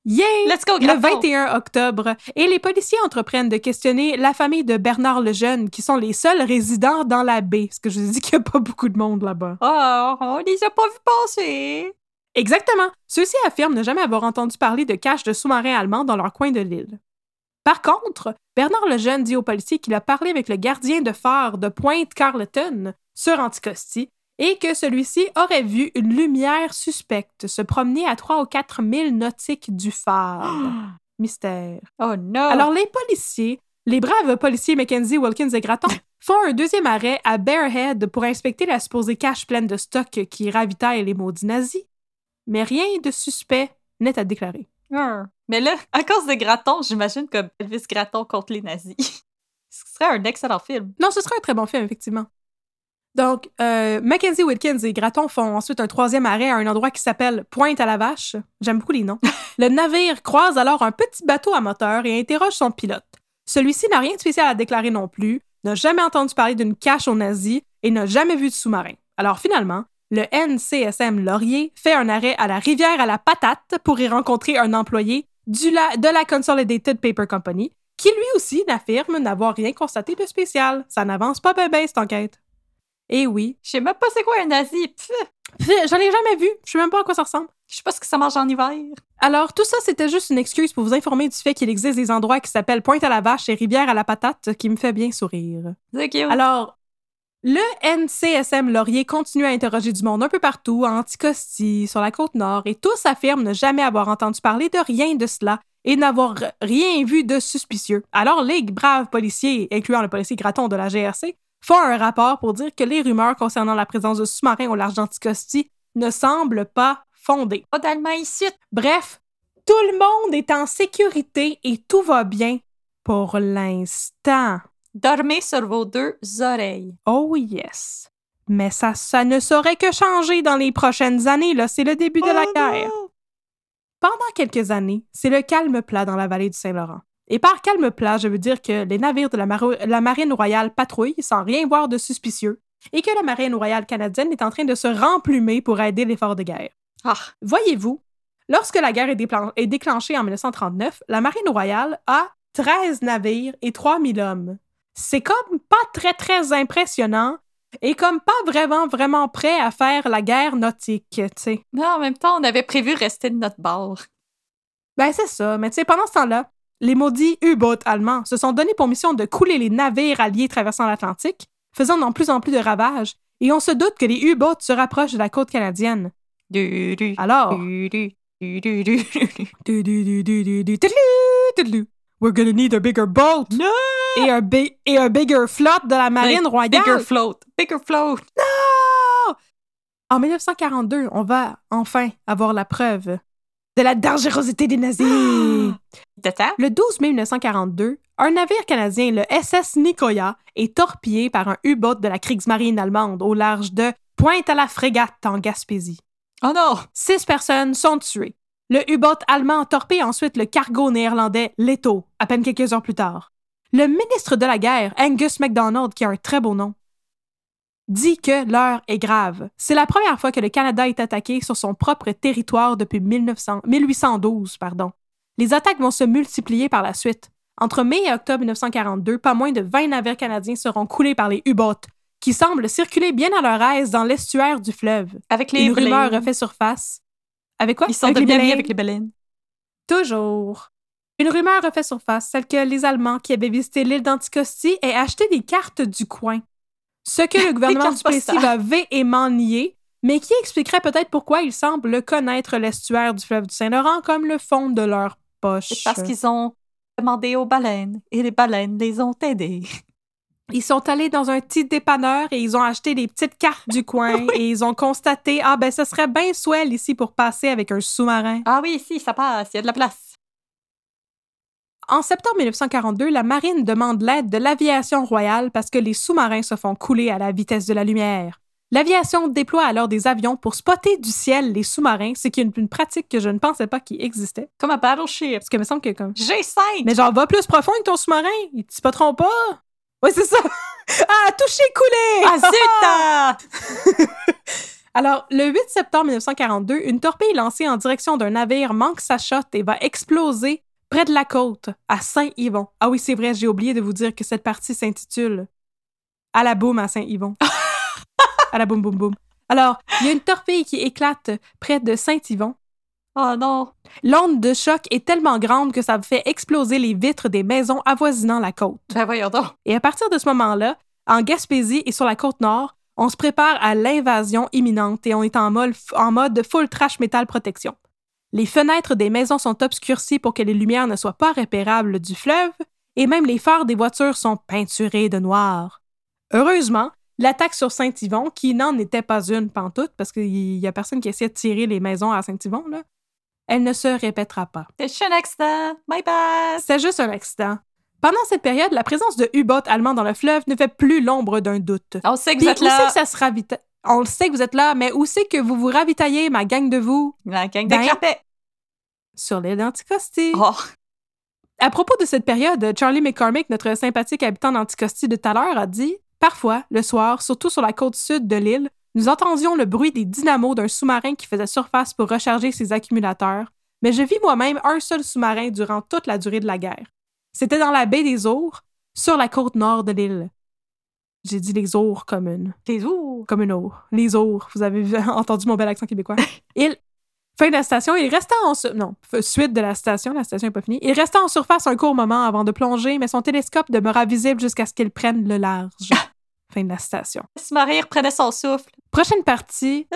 Yay! Let's go, Le Gratton. 21 octobre, et les policiers entreprennent de questionner la famille de Bernard Lejeune, qui sont les seuls résidents dans la baie, parce que je dit qu'il n'y a pas beaucoup de monde là-bas. Oh, on les a pas vus passer. Exactement. Ceux-ci affirment ne jamais avoir entendu parler de caches de sous-marins allemands dans leur coin de l'île. Par contre, Bernard Lejeune dit aux policiers qu'il a parlé avec le gardien de phare de Pointe-Carleton sur Anticosti et que celui-ci aurait vu une lumière suspecte se promener à 3 ou 4 milles nautiques du phare. Mystère. Oh non. Alors, les policiers, les braves policiers Mackenzie, Wilkins et Gratton, font un deuxième arrêt à Bearhead pour inspecter la supposée cache pleine de stock qui ravitaille les maudits nazis. Mais rien de suspect n'est à déclarer. Hum. Mais là, à cause de Gratton, j'imagine comme Elvis Gratton contre les nazis. Ce serait un excellent film. Non, ce serait un très bon film, effectivement. Donc, euh, Mackenzie, Wilkins et Gratton font ensuite un troisième arrêt à un endroit qui s'appelle Pointe à la Vache. J'aime beaucoup les noms. Le navire croise alors un petit bateau à moteur et interroge son pilote. Celui-ci n'a rien de spécial à déclarer non plus, n'a jamais entendu parler d'une cache aux nazis et n'a jamais vu de sous-marin. Alors finalement, le NCSM Laurier fait un arrêt à la rivière à la patate pour y rencontrer un employé du la- de la Consolidated Paper Company qui lui aussi n'affirme n'avoir rien constaté de spécial. Ça n'avance pas bien bien cette enquête. Et oui, Je sais même pas c'est quoi un nazi. J'en ai jamais vu, je sais même pas à quoi ça ressemble. je sais pas ce que ça mange en hiver. Alors, tout ça, c'était juste une excuse pour vous informer du fait qu'il existe des endroits qui s'appellent Pointe à la Vache et Rivière à la Patate qui me fait bien sourire. C'est cute. Alors, le NCSM Laurier continue à interroger du monde un peu partout, à Anticosti, sur la côte nord, et tous affirment ne jamais avoir entendu parler de rien de cela et n'avoir rien vu de suspicieux. Alors, les braves policiers, incluant le policier Gratton de la GRC, font un rapport pour dire que les rumeurs concernant la présence de sous-marins au large d'Anticosti ne semblent pas fondées. Pas d'allemand ici. Bref, tout le monde est en sécurité et tout va bien pour l'instant. Dormez sur vos deux oreilles. Oh yes. Mais ça, ça ne saurait que changer dans les prochaines années, là. C'est le début de la Oh guerre. non! Pendant quelques années, c'est le calme plat dans la vallée du Saint-Laurent. Et par calme plat, je veux dire que les navires de la, marine royale patrouillent sans rien voir de suspicieux, et que la marine royale canadienne est en train de se remplumer pour aider l'effort de guerre. Ah, Voyez-vous, lorsque la guerre est, déclenchée en 1939, la marine royale a 13 navires et 3000 hommes. C'est comme pas très très impressionnant et comme pas vraiment vraiment prêt à faire la guerre nautique, tu sais. mais en même temps, on avait prévu rester de notre bord. Ben, c'est ça. Mais tu sais, pendant ce temps-là, les maudits U-boats allemands se sont donnés pour mission de couler les navires alliés traversant l'Atlantique, faisant de plus en plus de ravages, et on se doute que les U-boats se rapprochent de la côte canadienne. Alors, we're gonna need a bigger boat No! et un, bi- et un bigger flotte de la marine royale. Bigger float, bigger float. Non! En 1942, on va enfin avoir la preuve de la dangerosité des nazis. Tata? Le 12 mai 1942, un navire canadien, le SS Nicoya, est torpillé par un U-boat de la Kriegsmarine allemande au large de Pointe à la frégate en Gaspésie. Oh non! Six personnes sont tuées. Le U-boat allemand torpille ensuite le cargo néerlandais Leto, à peine quelques heures plus tard. Le ministre de la guerre, Angus MacDonald, qui a un très beau nom, dit que l'heure est grave. C'est la première fois que le Canada est attaqué sur son propre territoire depuis 1900 1812. Pardon. Les attaques vont se multiplier par la suite. Entre mai et octobre 1942, pas moins de 20 navires canadiens seront coulés par les U-boats, qui semblent circuler bien à leur aise dans l'estuaire du fleuve. Avec les Une rumeur refait surface. Avec quoi? Ils sont Avec les baleines? avec les baleines. Toujours. Une rumeur refait surface, celle que les Allemands qui avaient visité l'île d'Anticosti aient acheté des cartes du coin. Ce que le gouvernement du postales. va véhément nier, mais qui expliquerait peut-être pourquoi ils semblent connaître l'estuaire du fleuve du Saint-Laurent comme le fond de leur poche. C'est parce qu'ils ont demandé aux baleines et les baleines les ont aidés. Ils sont allés dans un petit dépanneur et ils ont acheté des petites cartes du coin et ils ont constaté ah ben ce serait bien swell ici pour passer avec un sous-marin. Ah oui, si, ça passe, il y a de la place. En septembre 1942, la marine demande l'aide de l'aviation royale parce que les sous-marins se font couler à la vitesse de la lumière. L'aviation déploie alors des avions pour spotter du ciel les sous-marins, ce qui est une, une pratique que je ne pensais pas qui existait. Comme un battleship. Parce que me semble que comme. G5! Mais genre, va plus profond avec ton sous-marin, ils te spotteront pas. Oui, c'est ça. ah, touché, coulé! Ah zut! ah! Alors, le 8 septembre 1942, une torpille lancée en direction d'un navire manque sa shot et va exploser près de la côte, à Saint-Yvon. Ah oui, c'est vrai, j'ai oublié de vous dire que cette partie s'intitule À la boum à Saint-Yvon. à la boum boum boum. Alors, il y a une torpille qui éclate près de Saint-Yvon. Oh non! L'onde de choc est tellement grande que ça fait exploser les vitres des maisons avoisinant la côte. Ben voyons donc. Et à partir de ce moment-là, en Gaspésie et sur la côte nord, on se prépare à l'invasion imminente et on est en mode, en mode full trash metal protection. Les fenêtres des maisons sont obscurcies pour que les lumières ne soient pas repérables du fleuve et même les phares des voitures sont peinturés de noir. Heureusement, l'attaque sur Saint-Yvon, qui n'en était pas une pantoute, parce qu'il y a personne qui essaie de tirer les maisons à Saint-Yvon, là, elle ne se répétera pas. C'est un accident. My bad. C'est juste un accident. Pendant cette période, la présence de U-boats allemands dans le fleuve ne fait plus l'ombre d'un doute. On sait que Puis vous ça se ravitaille? On le sait que vous êtes là, mais où c'est que vous vous ravitaillez, ma gang de vous? La gang de Ben- crapets. Sur l'île d'Anticosti. Oh, À propos de cette période, Charlie McCormick, notre sympathique habitant d'Anticosti de tout à l'heure, a dit Parfois, le soir, surtout sur la côte sud de l'île, nous entendions le bruit des dynamos d'un sous-marin qui faisait surface pour recharger ses accumulateurs, mais je vis moi-même un seul sous-marin durant toute la durée de la guerre. C'était dans la baie des Ours, sur la côte nord de l'île. J'ai dit les Ours comme une, les ours? comme une ours. Les Ours. Vous avez entendu mon bel accent québécois. Il, fin de la station, il restait en... su- Non, f- suite de la station, la station n'est pas finie. Il restait en surface un court moment avant de plonger, mais son télescope demeura visible jusqu'à ce qu'il prenne le large. fin de la station. Marie reprenait son souffle. Prochaine partie.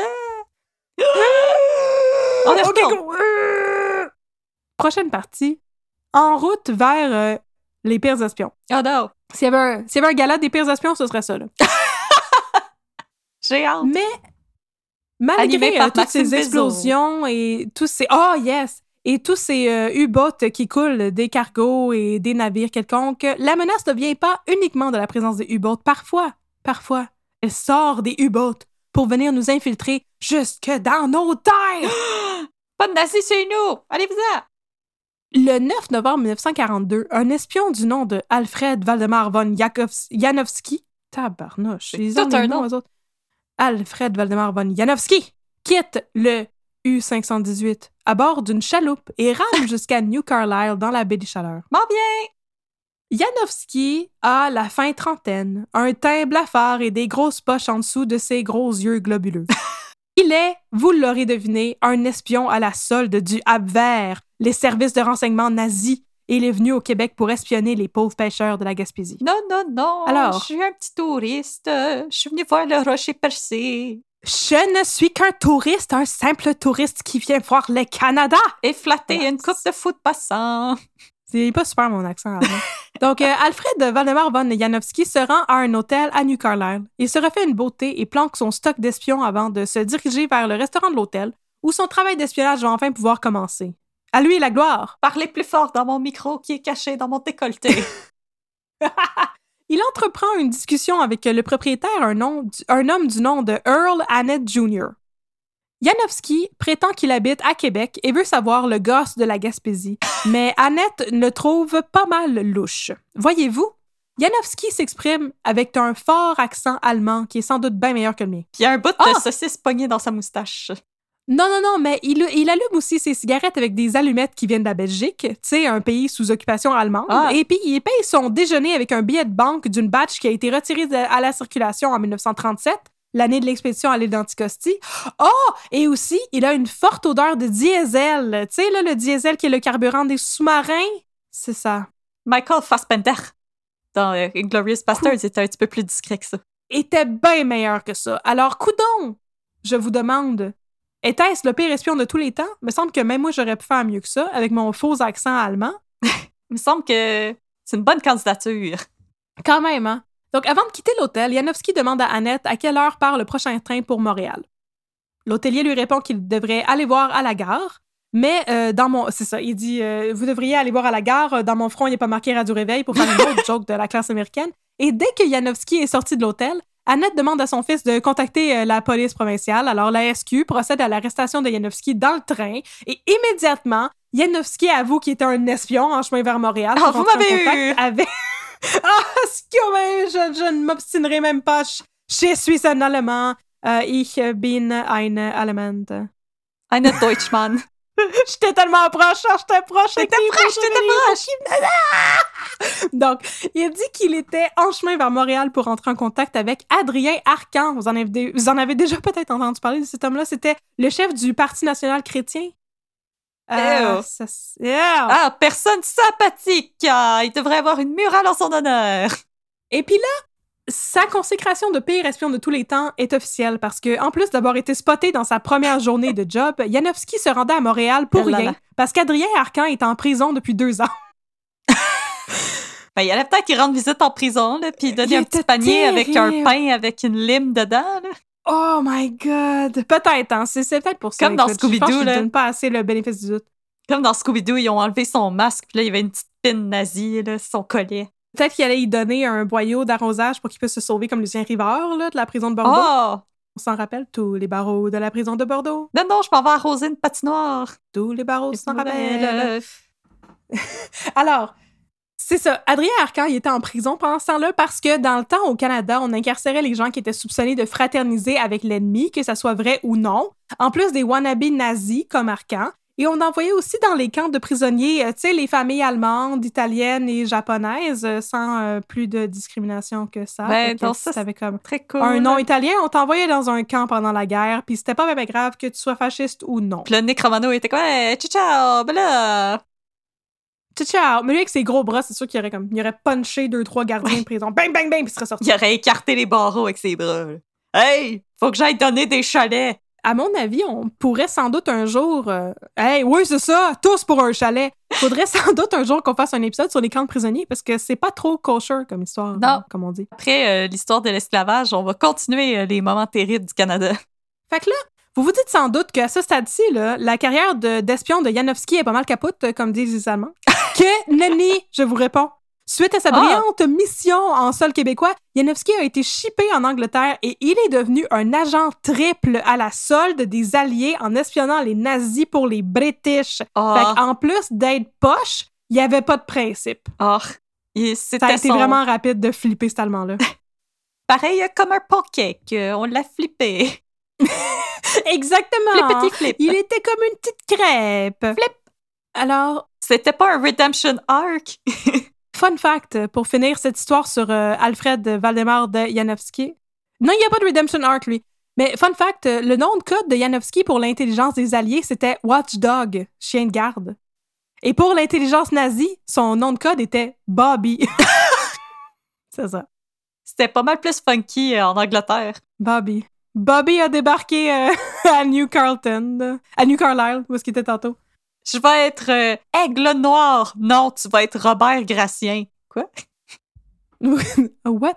On est Ok, retourné. go. Prochaine partie. En route vers euh, les pires espions. Oh non. S'il y, avait un, s'il y avait un gala des pires espions, ce serait ça. Là. J'ai hâte. Mais malgré euh, toutes ces explosions et tous ces oh yes et tous ces euh, U-boats qui coulent des cargos et des navires quelconques, la menace ne vient pas uniquement de la présence des U-boats. Parfois, parfois, elle sort des U-boats pour venir nous infiltrer jusque dans nos terres. Pas de chez nous. Allez-vous-en. Le 9 novembre 1942, un espion du nom de Alfred Valdemar von Janowski Tabarnouche. Ils ont un nom. eux autres. Alfred Valdemar von Janowski quitte le U-518 à bord d'une chaloupe et rame jusqu'à New Carlisle dans la baie des Chaleurs. Bon bien! Janowski a la fin trentaine, un teint blafard et des grosses poches en dessous de ses gros yeux globuleux. Il est, vous l'aurez deviné, un espion à la solde du Abwehr, les services de renseignement nazis, et il est venu au Québec pour espionner les pauvres pêcheurs de la Gaspésie. Non, non, non. Alors? Je suis un petit touriste. Je suis venu voir le rocher percé Je ne suis qu'un touriste, un simple touriste qui vient voir le Canada. et flatter une coupe de foot passant. C'est pas super mon accent. Donc, euh, Alfred Valdemar von Janowski se rend à un hôtel à New Carlisle. Il se refait une beauté et planque son stock d'espions avant de se diriger vers le restaurant de l'hôtel, où son travail d'espionnage va enfin pouvoir commencer. À lui la gloire. Parlez plus fort dans mon micro qui est caché dans mon décolleté. Il entreprend une discussion avec le propriétaire, un, nom un homme du nom de Earl Annett Jr. Janowski prétend qu'il habite à Québec et veut savoir le gosse de la Gaspésie, mais Annette le trouve pas mal louche. Voyez-vous, Janowski s'exprime avec un fort accent allemand qui est sans doute bien meilleur que le mien. Puis il y a un bout de Ah! saucisse pognée dans sa moustache. Non, non, non, mais il, il allume aussi ses cigarettes avec des allumettes qui viennent de la Belgique, tu sais, un pays sous occupation allemande. Ah. Et puis, il paye son déjeuner avec un billet de banque d'une batch qui a été retirée de- à la circulation en 1937, l'année de l'expédition à l'île d'Anticosti. Oh! Et aussi, il a une forte odeur de diesel. Tu sais, là, le diesel qui est le carburant des sous-marins? C'est ça. Michael Fassbender dans euh, Inglorious Bastards était un petit peu plus discret que ça. Était bien meilleur que ça. Alors, coudon! Je vous demande, était-ce le pire espion de tous les temps? me semble que même moi, j'aurais pu faire mieux que ça avec mon faux accent allemand. Il me semble que c'est une bonne candidature. Quand même, hein? Donc, avant de quitter l'hôtel, Janowski demande à Annette à quelle heure part le prochain train pour Montréal. L'hôtelier lui répond qu'il devrait aller voir à la gare, mais euh, dans mon... C'est ça, il dit euh, Vous devriez aller voir à la gare, dans mon front, il n'est pas marqué Radio Réveil pour faire une autre joke de la classe américaine. Et dès que Janowski est sorti de l'hôtel, Annette demande à son fils de contacter euh, la police provinciale. Alors, la SQ procède à l'arrestation de Janowski dans le train et immédiatement, Janowski avoue qu'il était un espion en chemin vers Montréal. Ah, pour vous m'avez eu! Avec... ah, ouais, je, je ne m'obstinerai même pas. Je, suis un Allemand. Euh, ich bin ein Allemand. Eine Deutschmann. J'étais tellement proche, ah, j'étais proche. les proche, oreilles. Ah! Donc, il a dit qu'il était en chemin vers Montréal pour entrer en contact avec Adrien Arcan. Vous en avez, vous en avez déjà peut-être entendu parler de cet homme-là. C'était le chef du Parti national chrétien. Euh, ça s- Yeah. Ah, personne sympathique! Ah, il devrait avoir une murale en son honneur. Et puis là, sa consécration de pire espion de tous les temps est officielle parce que, en plus d'avoir été spoté dans sa première journée de job, Janowski se rendait à Montréal pour Oh rien parce qu'Adrien Arcan est en prison depuis deux ans. Ben, il y allait peut-être qu'il rende visite en prison, là, puis donner Il un petit panier avec un pain avec une lime dedans. Là. Oh my god! Peut-être, hein? C'est, peut-être pour ça. Comme dans Scooby-Doo, que je là. donne pas assez le bénéfice du doute. Comme dans Scooby-Doo, ils ont enlevé son masque, puis là, il y avait une petite pin nazie, là, son collet. Peut-être qu'il allait y donner un boyau d'arrosage pour qu'il puisse se sauver comme Lucien Rivard, là, de la prison de Bordeaux. Oh! On s'en rappelle, tous les barreaux de la prison de Bordeaux. Non, non, je m'en vais arroser une patinoire. Tous les barreaux s'en rappellent. Alors, c'est ça. Adrien Arcan, il était en prison pendant ce temps-là parce que dans le temps, au Canada, on incarcérait les gens qui étaient soupçonnés de fraterniser avec l'ennemi, que ça soit vrai ou non, en plus des wannabes nazis comme Arcan. Et on envoyait aussi dans les camps de prisonniers, euh, tu sais, les familles allemandes, italiennes et japonaises, euh, sans euh, plus de discrimination que ça. Ben, donc ça, t'avais comme Très cool. un nom italien, on t'envoyait dans un camp pendant la guerre, puis c'était pas même grave que tu sois fasciste ou non. Puis le Nick Romano était comme, hey, ciao, ciao, ben là. Ciao. Mais lui, avec ses gros bras, c'est sûr qu'il aurait comme, il aurait punché deux, trois gardiens de prison. Bang, bang, bang, puis il serait sorti. Il aurait écarté les barreaux avec ses bras. là. Hey, faut que j'aille donner des chalets. À mon avis, on pourrait sans doute un jour. euh, Hey, oui, c'est ça, tous pour un chalet. Faudrait sans doute un jour qu'on fasse un épisode sur les camps de prisonniers parce que c'est pas trop kosher comme histoire, Non. hein, comme on dit. Après euh, l'histoire de l'esclavage, on va continuer euh, les moments terribles du Canada. Fait que là, vous vous dites sans doute qu'à ce stade-ci, la carrière de- d'espion de, Janowski est pas mal capote, euh, comme disent les Allemands. que nenni, je vous réponds. Suite à sa Ah. brillante mission en sol québécois, Janowski a été shippé en Angleterre et il est devenu un agent triple à la solde des Alliés en espionnant les nazis pour les British. Oh, Fait qu'en plus d'être poche, il y avait pas de principe. oh. Ça a été son- vraiment rapide de flipper cet Allemand-là. Pareil euh, comme un pancake, euh, on l'a flippé. Exactement. Flippity flip. Il était comme une petite crêpe. Flip. Alors, C'était pas un redemption arc. fun fact, pour finir cette histoire sur euh, Alfred Valdemar de Janowski. Non, il n'y a pas de Redemption Arc, lui. Mais fun fact, le nom de code de Janowski pour l'intelligence des Alliés, c'était Watchdog, chien de garde. Et pour l'intelligence nazie, son nom de code était Bobby. C'est ça. C'était pas mal plus funky euh, en Angleterre. Bobby. Bobby a débarqué euh, à New Carlton. À New Carlisle, où est-ce qu'il était tantôt? Je vais être euh, aigle noir. Non, tu vas être Robert Gracien. Quoi? What?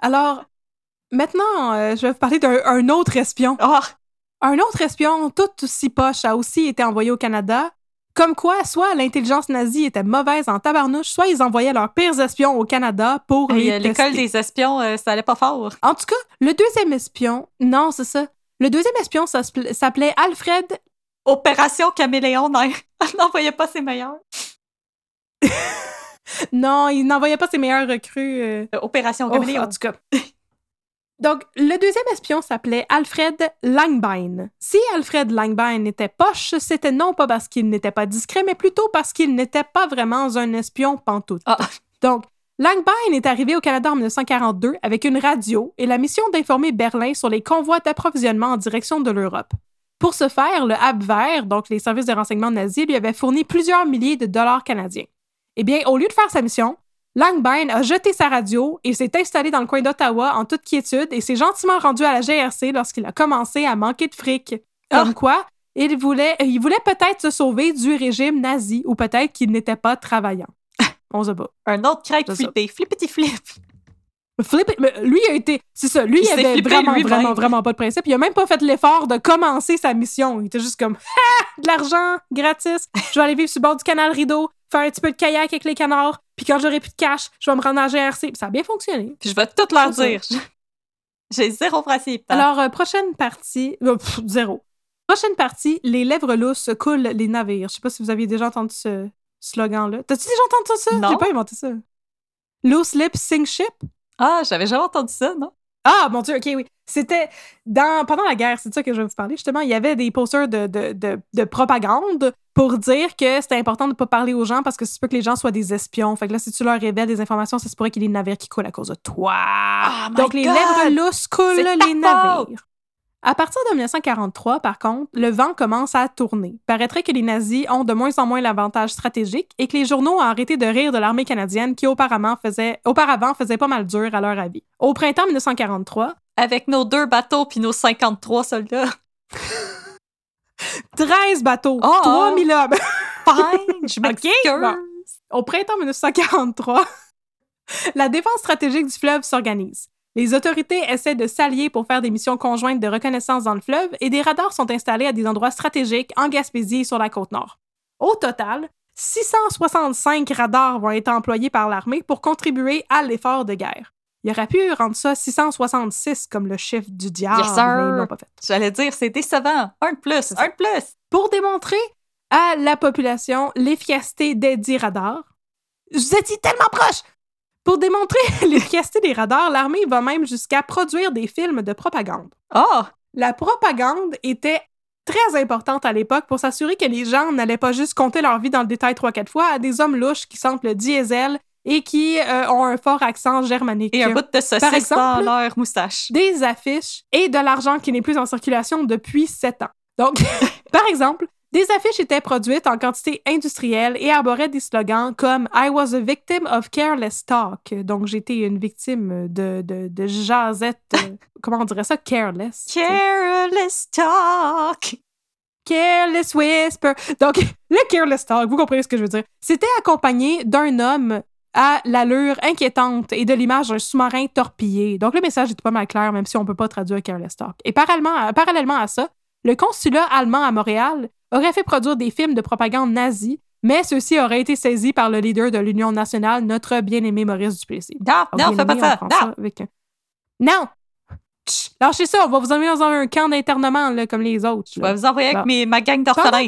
Alors, maintenant, euh, je vais vous parler d'un un autre espion. Oh, Un autre espion, tout aussi poche, a aussi été envoyé au Canada. Comme quoi, soit l'intelligence nazie était mauvaise en tabarnouche, soit ils envoyaient leurs pires espions au Canada pour et, les euh, l'école des espions, euh, ça allait pas fort. En tout cas, le deuxième espion, non, c'est ça. Le deuxième espion ça s'appelait- Alfred. Opération Caméléon, non, elle n'envoyait pas ses meilleurs. Non, il n'envoyait pas ses meilleurs recrues. euh, Opération Caméléon. en tout cas. Donc, le deuxième espion s'appelait Alfred Langbein. Si Alfred Langbein était poche, c'était non pas parce qu'il n'était pas discret, mais plutôt parce qu'il n'était pas vraiment un espion pantoute. Ah. Donc, Langbein est arrivé au Canada en 1942 avec une radio et la mission d'informer Berlin sur les convois d'approvisionnement en direction de l'Europe. Pour ce faire, le Abwehr, donc les services de renseignement nazis, lui avait fourni plusieurs milliers de dollars canadiens. Eh bien, au lieu de faire sa mission, Langbein a jeté sa radio et s'est installé dans le coin d'Ottawa en toute quiétude et s'est gentiment rendu à la GRC lorsqu'il a commencé à manquer de fric. Comme quoi, il voulait, il voulait peut-être se sauver du régime nazi ou peut-être qu'il n'était pas travaillant. On se bat. Un autre crêpe flippé. Flippity flip. Flip, mais lui a été. C'est ça, lui, Il avait flippé vraiment, vraiment, vraiment pas de principe. Il a même pas fait l'effort de commencer sa mission. Il était juste comme Ah, de l'argent, gratis. Je vais aller vivre sur le bord du canal Rideau, faire un petit peu de kayak avec les canards, puis quand j'aurai plus de cash, je vais me rendre à GRC. Puis ça a bien fonctionné. Puis je vais tout leur dire. J'ai zéro principe. Alors, euh, prochaine partie. euh, pff, zéro. Prochaine partie, les lèvres lousses coulent les navires. Je sais pas si vous aviez déjà entendu ce slogan-là. T'as-tu déjà entendu ça? Non. J'ai pas inventé ça. Loose lips sink ship? Ah, j'avais jamais entendu ça, non? Ah, mon Dieu, OK, oui. C'était dans, pendant la guerre, c'est de ça que je vais vous parler. Justement, il y avait des posters de, de, de, de propagande pour dire que c'était important de ne pas parler aux gens parce que c'est peut que les gens soient des espions. Fait que là, si tu leur révèles des informations, ça se pourrait qu'il y ait des navires qui coulent à cause de toi. my Donc, les God! lèvres lousses coulent les navires. À partir de 1943, par contre, le vent commence à tourner. Paraîtrait que les nazis ont de moins en moins l'avantage stratégique et que les journaux ont arrêté de rire de l'armée canadienne qui auparavant faisait, auparavant faisait pas mal dur à leur avis. Au printemps 1943, Avec nos deux bateaux puis nos 53 soldats. 13 bateaux, Oh! 3000 hommes. Fine, je bon. Au printemps 1943, la défense stratégique du fleuve s'organise. Les autorités essaient de s'allier pour faire des missions conjointes de reconnaissance dans le fleuve et des radars sont installés à des endroits stratégiques en Gaspésie et sur la côte nord. Au total, 665 radars vont être employés par l'armée pour contribuer à l'effort de guerre. Il aurait pu rendre ça 666 comme le chiffre du diable, Yes, mais ils l'ont pas fait. J'allais dire, c'est décevant. Un de plus, un de plus. pour démontrer à la population l'efficacité des dix radars. Vous étiez tellement proche! Pour démontrer l'efficacité des radars, l'armée va même jusqu'à produire des films de propagande. Oh, La propagande était très importante à l'époque pour s'assurer que les gens n'allaient pas juste compter leur vie dans le détail trois, quatre fois à des hommes louches qui sentent le diesel et qui euh, ont un fort accent germanique. et un bout de saucisse exemple, dans leur moustache. des affiches et de l'argent qui n'est plus en circulation depuis sept ans. Donc, par exemple, des affiches étaient produites en quantité industrielle et arboraient des slogans comme I was a victim of careless talk. Donc, j'étais une victime de, de, de jasette. euh, comment on dirait ça? Careless. Careless talk. Careless whisper. Donc, le careless talk, vous comprenez ce que je veux dire. C'était accompagné d'un homme à l'allure inquiétante et de l'image d'un sous-marin torpillé. Donc, le message est pas mal clair, même si on peut pas traduire careless talk. Et parallèlement, parallèlement à ça, le consulat allemand à Montréal aurait fait produire des films de propagande nazie, mais ceux-ci auraient été saisis par le leader de l'Union nationale, notre bien-aimé Maurice Duplessis. Non, non, fais pas ça. Non. avec un- Non! Lâchez ça, on va vous emmener dans un camp d'internement comme les autres. Je là. vais vous envoyer avec mes, ma gang d'orphelins.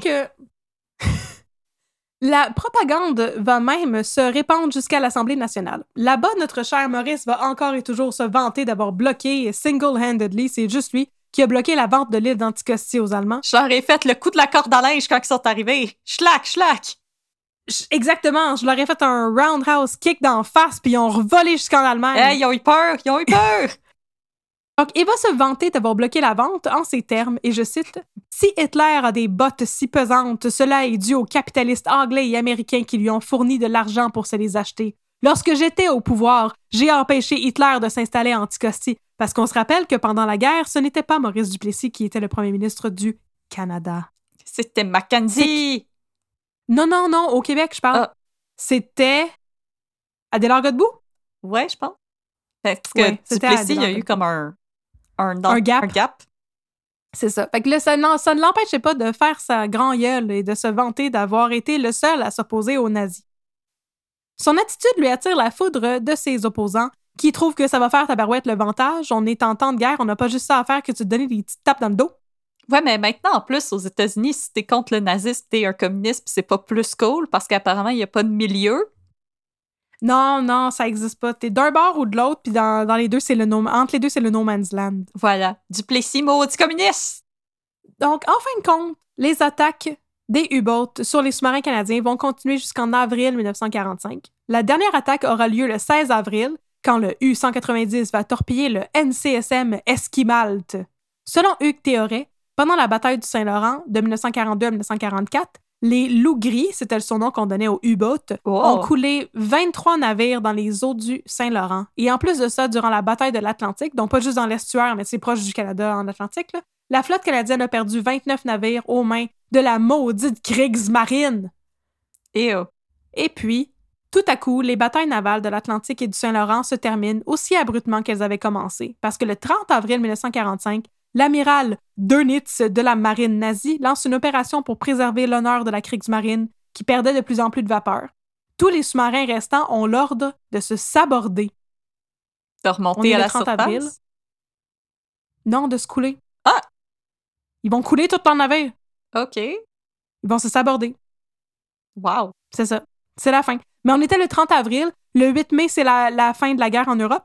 La propagande va même se répandre jusqu'à l'Assemblée nationale. Là-bas, notre cher Maurice va encore et toujours se vanter d'avoir bloqué single-handedly, c'est juste lui, qui a bloqué la vente de l'île d'Anticosti aux Allemands. Je leur ai fait le coup de la corde à linge quand ils sont arrivés. Schlack, schlack! Exactement, je leur ai fait un roundhouse kick d'en face, puis ils ont revolé jusqu'en Allemagne. Hey, ils ont eu peur, ils ont eu peur! Donc, il va se vanter d'avoir bloqué la vente en ces termes, et je cite Si Hitler a des bottes si pesantes, cela est dû aux capitalistes anglais et américains qui lui ont fourni de l'argent pour se les acheter. Lorsque j'étais au pouvoir, j'ai empêché Hitler de s'installer à Anticosti, parce qu'on se rappelle que pendant la guerre, ce n'était pas Maurice Duplessis qui était le premier ministre du Canada. C'était Mackenzie! Non, non, non, au Québec, je parle. Ah. C'était Adélard Godbout? Ouais, je pense. Parce que Ouais, c'était Duplessis, il y a eu comme un, un, Un gap. Un gap. C'est ça. Fait que là, ça, n'en- ça ne l'empêchait pas de faire sa grand gueule et de se vanter d'avoir été le seul à s'opposer aux nazis. Son attitude lui attire la foudre de ses opposants, qui trouvent que ça va faire tabarouette le vantage. On est en temps de guerre, on n'a pas juste ça à faire que de te donner des petites tapes dans le dos. Ouais, mais maintenant, en plus, aux États-Unis, si t'es contre le nazisme, t'es un communiste, c'est pas plus cool parce qu'apparemment, il y a pas de milieu. Non, non, ça existe pas. T'es d'un bord ou de l'autre, puis dans, dans les deux, c'est le no, entre les deux, c'est le no man's land. Voilà. Duplessis, maudit communiste! Donc, en fin de compte, les attaques des U-boats sur les sous-marins canadiens vont continuer jusqu'en avril 1945. La dernière attaque aura lieu le 16 avril, quand le U-190 va torpiller le NCSM Esquimalt. Selon Hugues Théoret, pendant la bataille du Saint-Laurent de 1942 à 1944, les loups gris, c'était le surnom qu'on donnait aux U-boats, Oh. ont coulé 23 navires dans les eaux du Saint-Laurent. Et en plus de ça, durant la bataille de l'Atlantique, donc pas juste dans l'estuaire, mais c'est proche du Canada en Atlantique, là, la flotte canadienne a perdu 29 navires aux mains de la maudite Kriegsmarine. Et oh. Et puis, tout à coup, les batailles navales de l'Atlantique et du Saint-Laurent se terminent aussi abruptement qu'elles avaient commencé, parce que le 30 avril 1945, l'amiral Dönitz de la marine nazie lance une opération pour préserver l'honneur de la Kriegsmarine, qui perdait de plus en plus de vapeur. Tous les sous-marins restants ont l'ordre de se saborder, De On remonter est à le la 30 surface? avril. non de se couler. Ah! Ils vont couler tout leur navire. OK. Ils vont se saborder. Wow. C'est ça. C'est la fin. Mais on était le 30 avril. Le 8 mai, c'est la, la fin de la guerre en Europe.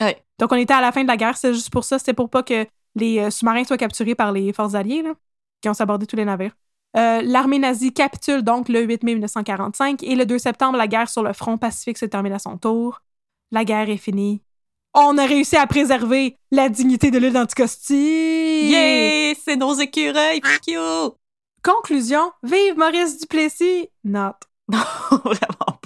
Ouais. Donc, on était à la fin de la guerre. C'est juste pour ça. C'était pour pas que les euh, sous-marins soient capturés par les forces alliées, là, qui ont sabordé tous les navires. Euh, L'armée nazie capitule donc le 8 mai 1945 et le 2 septembre, la guerre sur le front pacifique se termine à son tour. La guerre est finie. On a réussi à préserver la dignité de l'île d'Anticosti. Yeah! C'est nos écureuils, fuck you! Conclusion, vive Maurice Duplessis! Not. Non, vraiment pas.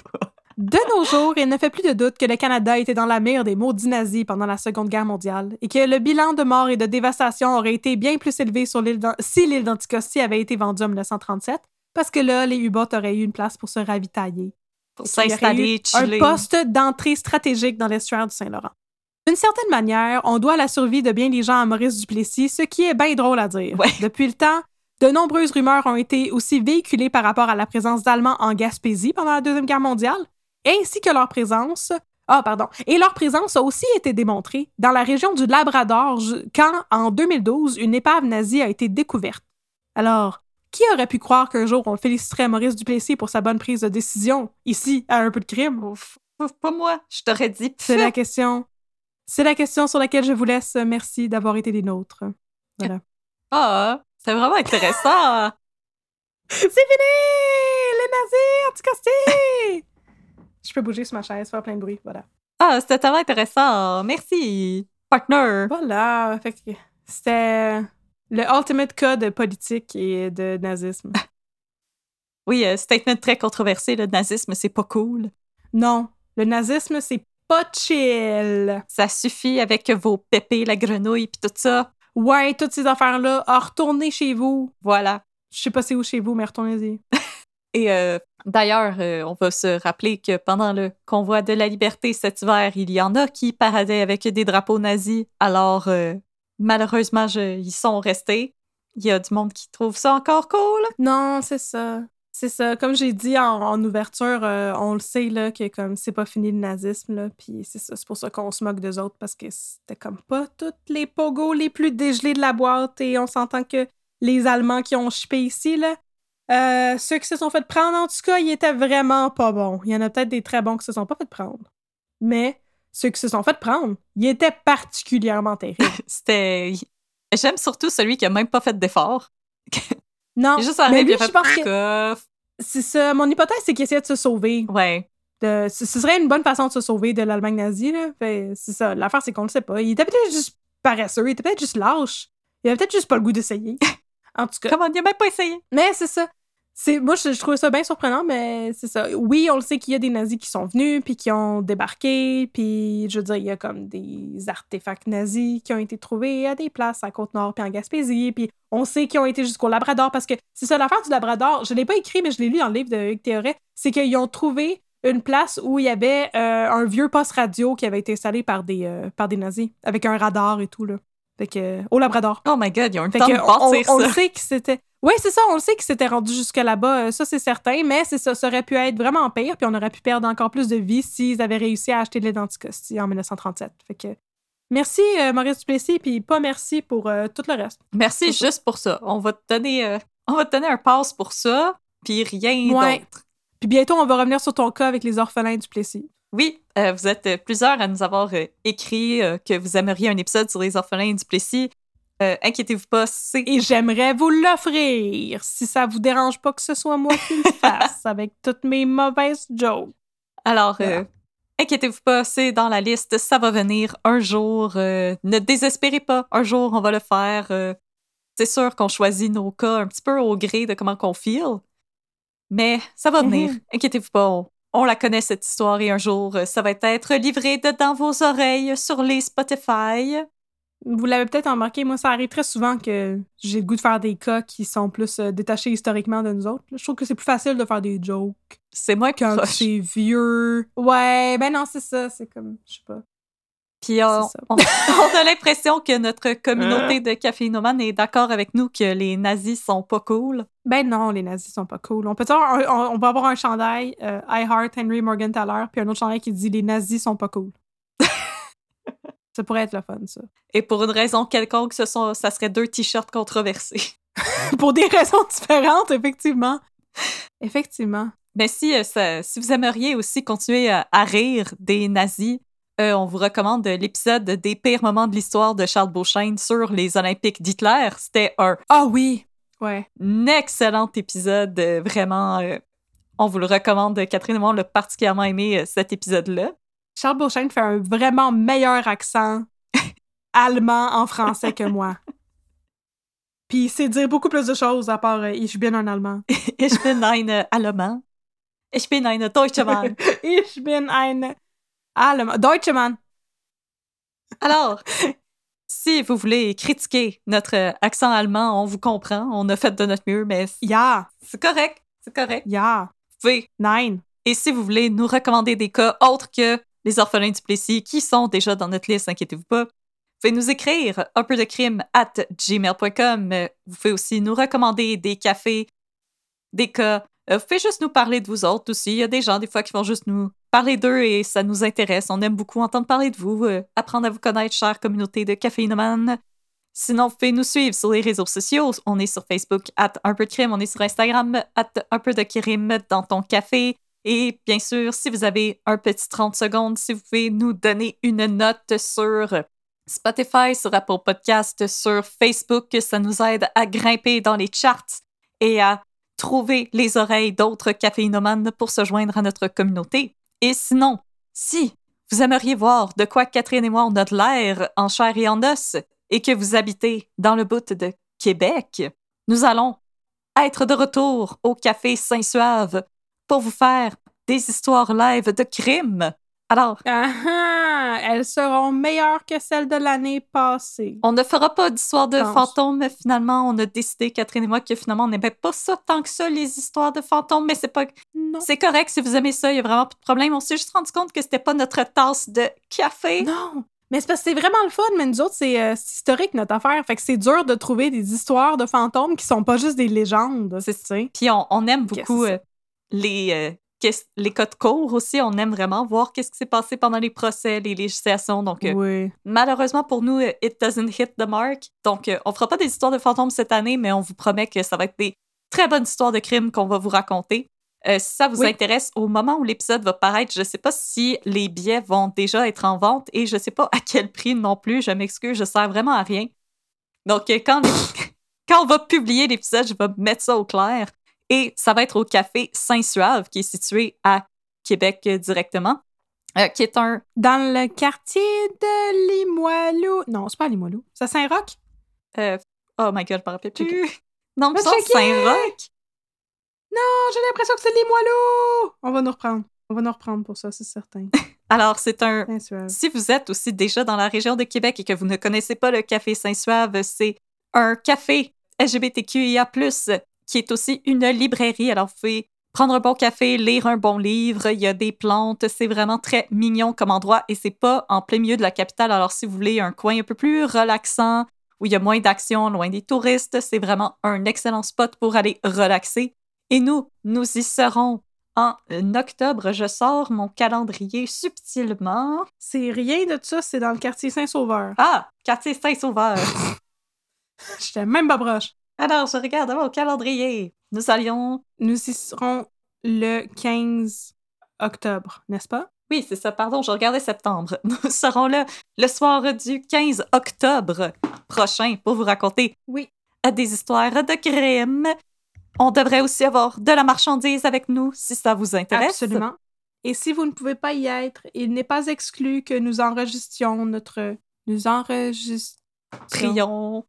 De nos jours, il ne fait plus de doute que le Canada était dans la mire des maudits nazis pendant la Seconde Guerre mondiale et que le bilan de morts et de dévastation aurait été bien plus élevé sur l'île si l'île d'Anticosti avait été vendue en 1937, parce que là, les U-boats auraient eu une place pour se ravitailler. Pour s'installer. Un poste d'entrée stratégique dans l'estuaire du Saint-Laurent. D'une certaine manière, on doit la survie de bien des gens à Maurice Duplessis, ce qui est bien drôle à dire. Ouais. Depuis le temps, de nombreuses rumeurs ont été aussi véhiculées par rapport à la présence d'Allemands en Gaspésie pendant la Deuxième Guerre mondiale, ainsi que leur présence. Ah, pardon. Et leur présence a aussi été démontrée dans la région du Labrador quand, en 2012, une épave nazie a été découverte. Alors, qui aurait pu croire qu'un jour on féliciterait Maurice Duplessis pour sa bonne prise de décision, ici, à un peu de crime? Ouf, ouf, pas moi. Je t'aurais dit. C'est la question. C'est la question sur laquelle je vous laisse. Merci d'avoir été des nôtres. Voilà. Ah, c'est vraiment intéressant. C'est fini! Les nazis, anticosti! Je peux bouger sur ma chaise, faire plein de bruit. Voilà. Ah, c'était tellement intéressant. Merci, partner. Voilà. Fait que c'était le ultimate cas de politique et de nazisme. Oui, euh, statement très controversé, le nazisme, c'est pas cool. non, le nazisme, c'est pas chill. Ça suffit avec vos pépés, la grenouille, puis tout ça. Ouais, toutes ces affaires-là, ah, retournez chez vous. Voilà. Je sais pas c'est où chez vous, mais retournez-y. Et euh, d'ailleurs, euh, on va se rappeler que pendant le convoi de la liberté cet hiver, il y en a qui paradaient avec des drapeaux nazis. Alors, euh, malheureusement, ils sont restés. Il y a du monde qui trouve ça encore cool. Non, c'est ça. C'est ça. Comme j'ai dit en, en ouverture, on le sait là, que comme c'est pas fini le nazisme, là, puis c'est ça. C'est pour ça qu'on se moque d'eux autres parce que c'était comme pas toutes les pogos les plus dégelés de la boîte et on s'entend que les Allemands qui ont chipé ici, là, Euh, ceux qui se sont fait prendre, en tout cas, ils étaient vraiment pas bons. Il y en a peut-être des très bons qui se sont pas fait prendre. Mais ceux qui se sont fait prendre, ils étaient particulièrement terribles. C'était. J'aime surtout celui qui a même pas fait d'effort. Non, Il est juste mais arrivé lui, il a je fait pense que c'est ça. Mon hypothèse, c'est qu'il essayait de se sauver. Ouais. De- ce ce serait une bonne façon de se sauver de l'Allemagne nazie. Là. Fait, c'est ça. L'affaire, c'est qu'on le sait pas. Il était peut-être juste paresseux, il était peut-être juste lâche. Il avait peut-être juste pas le goût d'essayer. En tout cas. Comment il a même pas essayé? Mais c'est ça. C'est, moi, je, je trouvais ça bien surprenant, mais c'est ça. Oui, on le sait qu'il y a des nazis qui sont venus, puis qui ont débarqué, puis je veux dire, il y a comme des artefacts nazis qui ont été trouvés à des places à Côte-Nord, puis en Gaspésie, puis on sait qu'ils ont été jusqu'au Labrador, parce que c'est ça, l'affaire du Labrador, je l'ai pas écrit, mais je l'ai lu dans le livre de Hugues Théoret, c'est qu'ils ont trouvé une place où il y avait euh, un vieux poste radio qui avait été installé par des, euh, par des nazis, avec un radar et tout, là. Fait que, au Labrador. Oh my god, ils ont le temps que de on, bâtir on ça. le sait que c'était. Oui, c'est ça, on le sait que c'était rendu jusque là-bas, euh, ça c'est certain, mais c'est ça, ça aurait pu être vraiment pire, puis on aurait pu perdre encore plus de vie s'ils avaient réussi à acheter de l'identicosti en 1937. Fait que merci euh, Maurice Duplessis, puis pas merci pour euh, tout le reste. Merci ça. juste pour ça. On va te donner, euh, on va te donner un pass pour ça, puis rien Ouais. d'autre. Puis bientôt, on va revenir sur ton cas avec les orphelins Duplessis. Oui, euh, vous êtes euh, plusieurs à nous avoir euh, écrit euh, que vous aimeriez un épisode sur les orphelins du Plessis. Inquiétez-vous pas, c'est Et j'aimerais vous l'offrir, si ça vous dérange pas que ce soit moi qui le fasse, avec toutes mes mauvaises jokes. Alors, Voilà. inquiétez-vous pas, c'est dans la liste, ça va venir un jour. ne désespérez pas, un jour, on va le faire. c'est sûr qu'on choisit nos cas un petit peu au gré de comment qu'on feel, mais ça va venir. Mhm. Inquiétez-vous pas, on, on la connaît cette histoire et un jour, euh, ça va être livré de dans vos oreilles sur les Spotify. Vous l'avez peut-être remarqué, moi, ça arrive très souvent que j'ai le goût de faire des cas qui sont plus euh, détachés historiquement de nous autres. Je trouve que c'est plus facile de faire des jokes C'est moi qui quand c'est vieux. Ouais, ben non, c'est ça. C'est comme, je sais pas. Puis on, a l'impression que notre communauté de caféinomanes est d'accord avec nous que les nazis sont pas cool. Ben non, les nazis sont pas cool. On peut avoir un, on, on peut avoir un chandail euh, I Heart Henry Morgenthaler, puis un autre chandail qui dit les nazis sont pas cool. ça pourrait être le fun, ça. Et pour une raison quelconque, ce sont, ça serait deux t-shirts controversés. Pour des raisons différentes, effectivement. Effectivement. Mais si, euh, ça- si vous aimeriez aussi continuer à, à rire des nazis, euh, on vous recommande l'épisode des pires moments de l'histoire de Charles Beauchesne sur les Olympiques d'Hitler. C'était un Ah oui! Ouais. excellent épisode, euh, vraiment. euh, on vous le recommande. Catherine et moi, on l'a particulièrement aimé, cet épisode-là. Charles Beauchesne fait un vraiment meilleur accent allemand en français que moi. Puis il sait dire beaucoup plus de choses à part euh, Ich bin un Allemand. Ich bin ein Allemand. Ich bin ein Deutschmann. ich bin ein Allemand. Deutschmann. Alors, si vous voulez critiquer notre euh, accent allemand, on vous comprend. On a fait de notre mieux, mais Ja, c'est correct. C'est correct. ja, Vous pouvez. nein. Et si vous voulez nous recommander des cas autres que les orphelins du Plessis, qui sont déjà dans notre liste, inquiétez-vous pas, vous pouvez nous écrire un peu de crime at gmail.com. Vous pouvez aussi nous recommander des cafés, des cas. Euh, Vous pouvez juste nous parler de vous autres aussi. Il y a des gens, des fois, qui vont juste nous parler d'eux et ça nous intéresse. On aime beaucoup entendre parler de vous, euh, apprendre à vous connaître, chère communauté de caféinomanes. Sinon, vous pouvez nous suivre sur les réseaux sociaux. On est sur Facebook, at un peu de crime. On est sur Instagram, at un peu de crime dans ton café. Et bien sûr, si vous avez un petit 30 secondes, si vous pouvez nous donner une note sur Spotify, sur Apple Podcast, sur Facebook, ça nous aide à grimper dans les charts et à trouver les oreilles d'autres caféinomanes pour se joindre à notre communauté. Et sinon, si vous aimeriez voir de quoi Catherine et moi on a de l'air en chair et en os et que vous habitez dans le bout de Québec, nous allons être de retour au Café Saint-Suave pour vous faire des histoires live de crimes. Alors, Ah ah, elles seront meilleures que celles de l'année passée. on ne fera pas d'histoires de Pense. fantômes, mais finalement, on a décidé, Catherine et moi, que finalement, on n'aimait pas ça tant que ça, les histoires de fantômes, mais c'est pas... Non. C'est correct si vous aimez ça, il y a vraiment pas de problème. On s'est juste rendu compte que c'était pas notre tasse de café. Non. Mais c'est parce que c'est vraiment le fun, mais nous autres, c'est euh, c'est historique notre affaire. Fait que c'est dur de trouver des histoires de fantômes qui sont pas juste des légendes. C'est sais. Puis on, on aime beaucoup ça. euh, les, euh, les codes courts aussi. On aime vraiment voir qu'est-ce qui s'est passé pendant les procès, les législations. Donc, euh, malheureusement pour nous, euh, it doesn't hit the mark. Donc, euh, on fera pas des histoires de fantômes cette année, mais on vous promet que ça va être des très bonne histoire de crime qu'on va vous raconter. Euh, si ça vous Oui. intéresse, au moment où l'épisode va paraître, je sais pas si les billets vont déjà être en vente et je sais pas à quel prix non plus. Je m'excuse, je sers vraiment à rien. Donc, quand, les- quand on va publier l'épisode, je vais mettre ça au clair. Et ça va être au Café Saint-Suave, qui est situé à Québec euh, directement, euh, qui est un... Dans le quartier de Limoilou. Non, c'est pas Limoilou. C'est à Saint-Roch? euh, oh my God, je me rappelle plus. Non, mais ça, checker! Saint-Roch. Non, j'ai l'impression que c'est Limoilou! On va nous reprendre. On va nous reprendre pour ça, c'est certain. Alors, c'est un... Si vous êtes aussi déjà dans la région de Québec et que vous ne connaissez pas le Café Saint-Suave, c'est un café LGBTQIA+, qui est aussi une librairie. Alors, vous pouvez prendre un bon café, lire un bon livre, il y a des plantes, c'est vraiment très mignon comme endroit et c'est pas en plein milieu de la capitale. Alors, si vous voulez un coin un peu plus relaxant, où il y a moins d'action, loin des touristes, c'est vraiment un excellent spot pour aller relaxer. Et nous, nous y serons en octobre. Je sors mon calendrier subtilement. C'est rien de ça, c'est dans le quartier Saint-Sauveur. Ah, quartier Saint-Sauveur. J'étais même pas proche. Alors, je regarde mon calendrier. Nous allions. Nous y serons le 15 octobre, n'est-ce pas? Oui, c'est ça, pardon, je regardais septembre. Nous serons là le soir du 15 octobre prochain pour vous raconter Oui. des histoires de crimes. On devrait aussi avoir de la marchandise avec nous si ça vous intéresse. Absolument. Et si vous ne pouvez pas y être, il n'est pas exclu que nous enregistions notre. Nous enregistrons. Prions.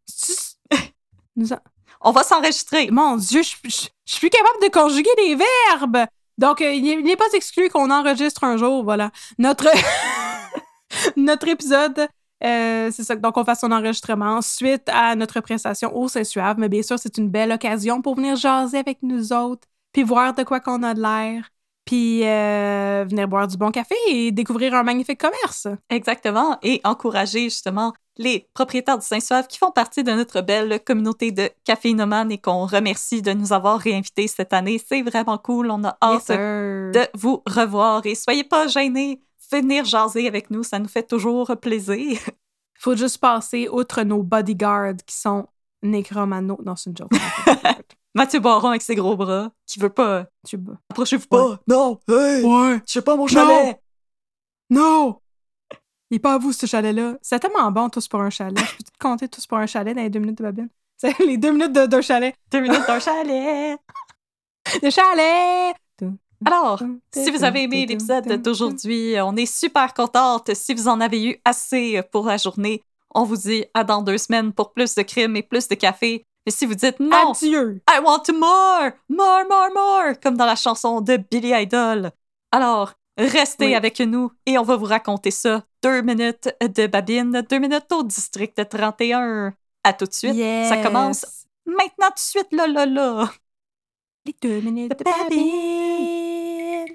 Nous en- On va s'enregistrer. Mon Dieu, je, je- je suis plus capable de conjuguer des verbes! Donc, euh, il n'est- il n'est pas exclu qu'on enregistre un jour, voilà. Notre, notre épisode, euh, c'est ça. Donc, on fasse son enregistrement suite à notre prestation au Saint-Suave. Mais bien sûr, c'est une belle occasion pour venir jaser avec nous autres, puis voir de quoi qu'on a de l'air, puis euh, venir boire du bon café et découvrir un magnifique commerce. Exactement. Et encourager justement les propriétaires du Saint-Suave qui font partie de notre belle communauté de caféinomanes et qu'on remercie de nous avoir réinvités cette année. C'est vraiment cool. On a hâte de vous revoir et soyez pas gênés. Venir jaser avec nous, ça nous fait toujours plaisir. faut juste passer outre nos bodyguards qui sont nécromano. Non, c'est une joke. Mathieu Baron avec ses gros bras, qui veut pas. tu. Approchez-vous pas. Non, hey, Ouais! je sais pas mon chalet. Non! Il est pas à vous, ce chalet-là. C'est tellement bon, tous pour un chalet. Je peux te compter tous pour un chalet dans les deux minutes de babine? C'est les deux minutes de- d'un chalet. Deux minutes d'un chalet. Le chalet! Alors, si vous avez aimé l'épisode d'aujourd'hui, on est super contente. Si vous en avez eu assez pour la journée, on vous dit à dans deux semaines pour plus de crimes et plus de café. Mais si vous dites non, Adieu! I want more, more, more, more, comme dans la chanson de Billy Idol. Alors, restez Oui. avec nous et on va vous raconter ça. Deux minutes de babine, deux minutes au district 31. À tout de suite. Ça commence maintenant tout de suite, là, là, là. Les deux minutes de babine.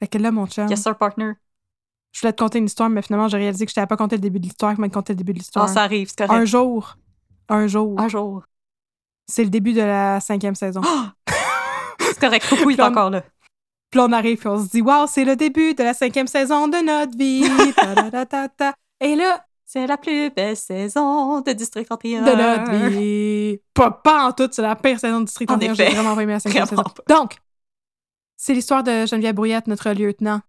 Fait que là, mon chum, Yes, sir, partner. Je voulais te conter une histoire, mais finalement, j'ai réalisé que je t'avais pas conté le début de l'histoire, que m'a conté le début de Oh, l'histoire. ça arrive, c'est un correct. jour, un jour, Un jour. c'est le début de la cinquième saison. C'est correct. Coucou, il est Puis encore là. Puis on arrive et on se dit, waouh, c'est le début de la cinquième saison de notre vie. Et là, C'est la plus belle saison de District 31. de notre vie. Pas, pas en tout, c'est la pire saison de District En 31. J'ai vraiment pas aimé la cinquième saison. Donc, c'est l'histoire de Geneviève Brouillette, notre lieutenant,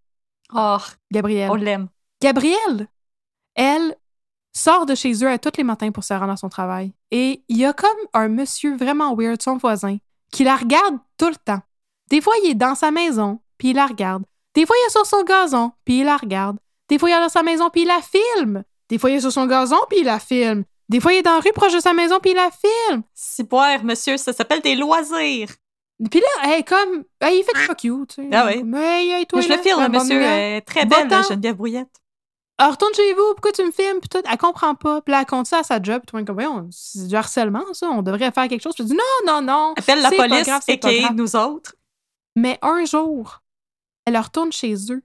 Oh, Gabriel. on l'aime. Gabrielle, elle sort de chez eux à tous les matins pour se rendre à son travail. Et il y a comme un monsieur vraiment weird, son voisin, qui la regarde tout le temps. Des fois, il est dans sa maison, puis il la regarde. Des fois, il est sur son gazon, puis il la regarde. Des fois, il est dans sa maison, puis il la filme. Des fois, il est sur son gazon, puis il la filme. Des fois, il est dans la rue proche de sa maison, puis il la filme. Si boire, monsieur, ça s'appelle des loisirs. Puis là, elle est comme... Elle, il fait fuck you, tu sais. Ah oui. Comme, Hey, toi, je le là, filme, monsieur. Elle est très belle, Va-t'en. Geneviève Brouillette. Alors, retourne chez vous, pourquoi tu me filmes? Puis tout, elle comprend pas. Puis là, elle compte ça à sa job. Puis tout le monde est comme, Voyons, c'est du harcèlement, ça. On devrait faire quelque chose. Puis je dis, non, non, non. Appelle la police et grave. nous autres. Mais un jour, elle retourne chez eux.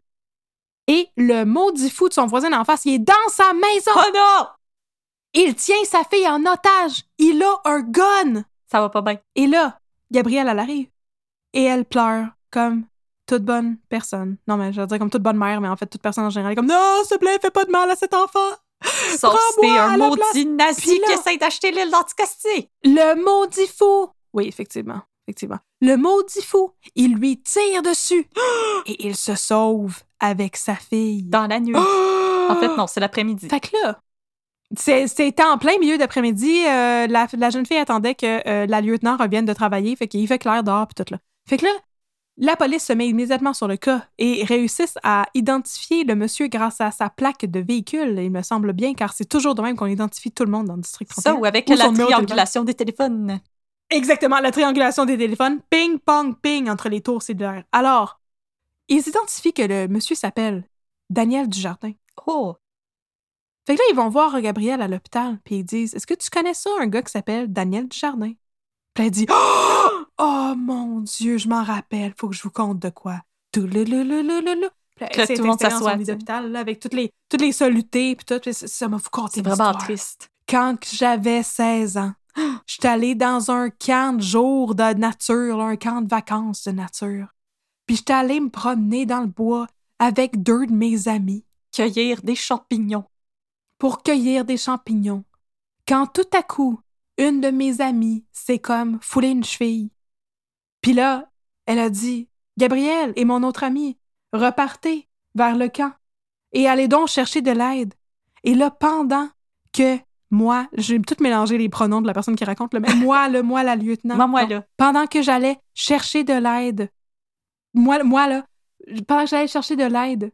Et le maudit fou de son voisin en face, il est dans sa maison. Oh non! Il tient sa fille en otage. Il a un gun. Ça va pas bien. Et là, Gabrielle, elle arrive. Et elle pleure comme toute bonne personne. Non, mais je veux dire comme toute bonne mère, mais en fait, toute personne en général. est Comme, non, s'il te plaît, fais pas de mal à cet enfant. Sauf si t'es un maudit nazi là- qui essaie d'acheter l'île d'Anticosti. Le maudit fou! Oui, effectivement. Effectivement. Le maudit fou, il lui tire dessus et il se sauve avec sa fille. Dans la nuit. En fait, non, c'est l'après-midi. Fait que là, c'était en plein milieu d'après-midi. euh, la, la jeune fille attendait que euh, la lieutenant revienne de travailler. Fait qu'il fait clair dehors pis tout là. Fait que là, la police se met immédiatement sur le cas et réussissent à identifier le monsieur grâce à sa plaque de véhicule, il me semble bien, car c'est toujours de même qu'on identifie tout le monde dans le district 31. Ça, ou avec Ou la de triangulation des téléphones. Exactement, la triangulation des téléphones. Ping, pong, ping entre les tours cellulaires. Alors, ils identifient que le monsieur s'appelle Daniel Dujardin. Oh, Fait que là, ils vont voir Gabriel à l'hôpital, puis ils disent Est-ce que tu connais ça, un gars qui s'appelle Daniel Dujardin? Puis elle dit Oh, Oh, mon Dieu, je m'en rappelle, faut que je vous conte de quoi. Tout le le le le le le. Tout le monde s'assoit, d'hôpital, avec toutes les, toutes les solutés, puis tout. ça- m'a vous conter c'est vraiment triste. Quand j'avais 16 ans, j'étais allée dans un camp de jour de nature, là, un camp de vacances de nature. Puis j'étais allée me promener dans le bois avec deux de mes amis Cueillir des champignons. Pour cueillir des champignons. Quand tout à coup, une de mes amies s'est comme foulé une cheville. Puis là, elle a dit Gabriel et mon autre ami, repartez vers le camp et allez donc chercher de l'aide. Et là, pendant que moi, j'ai tout mélangé les pronoms de la personne qui raconte, le mais moi, le moi, la lieutenant. Moi, moi, là. Pendant que j'allais chercher de l'aide, moi, moi, là, pendant que j'allais chercher de l'aide,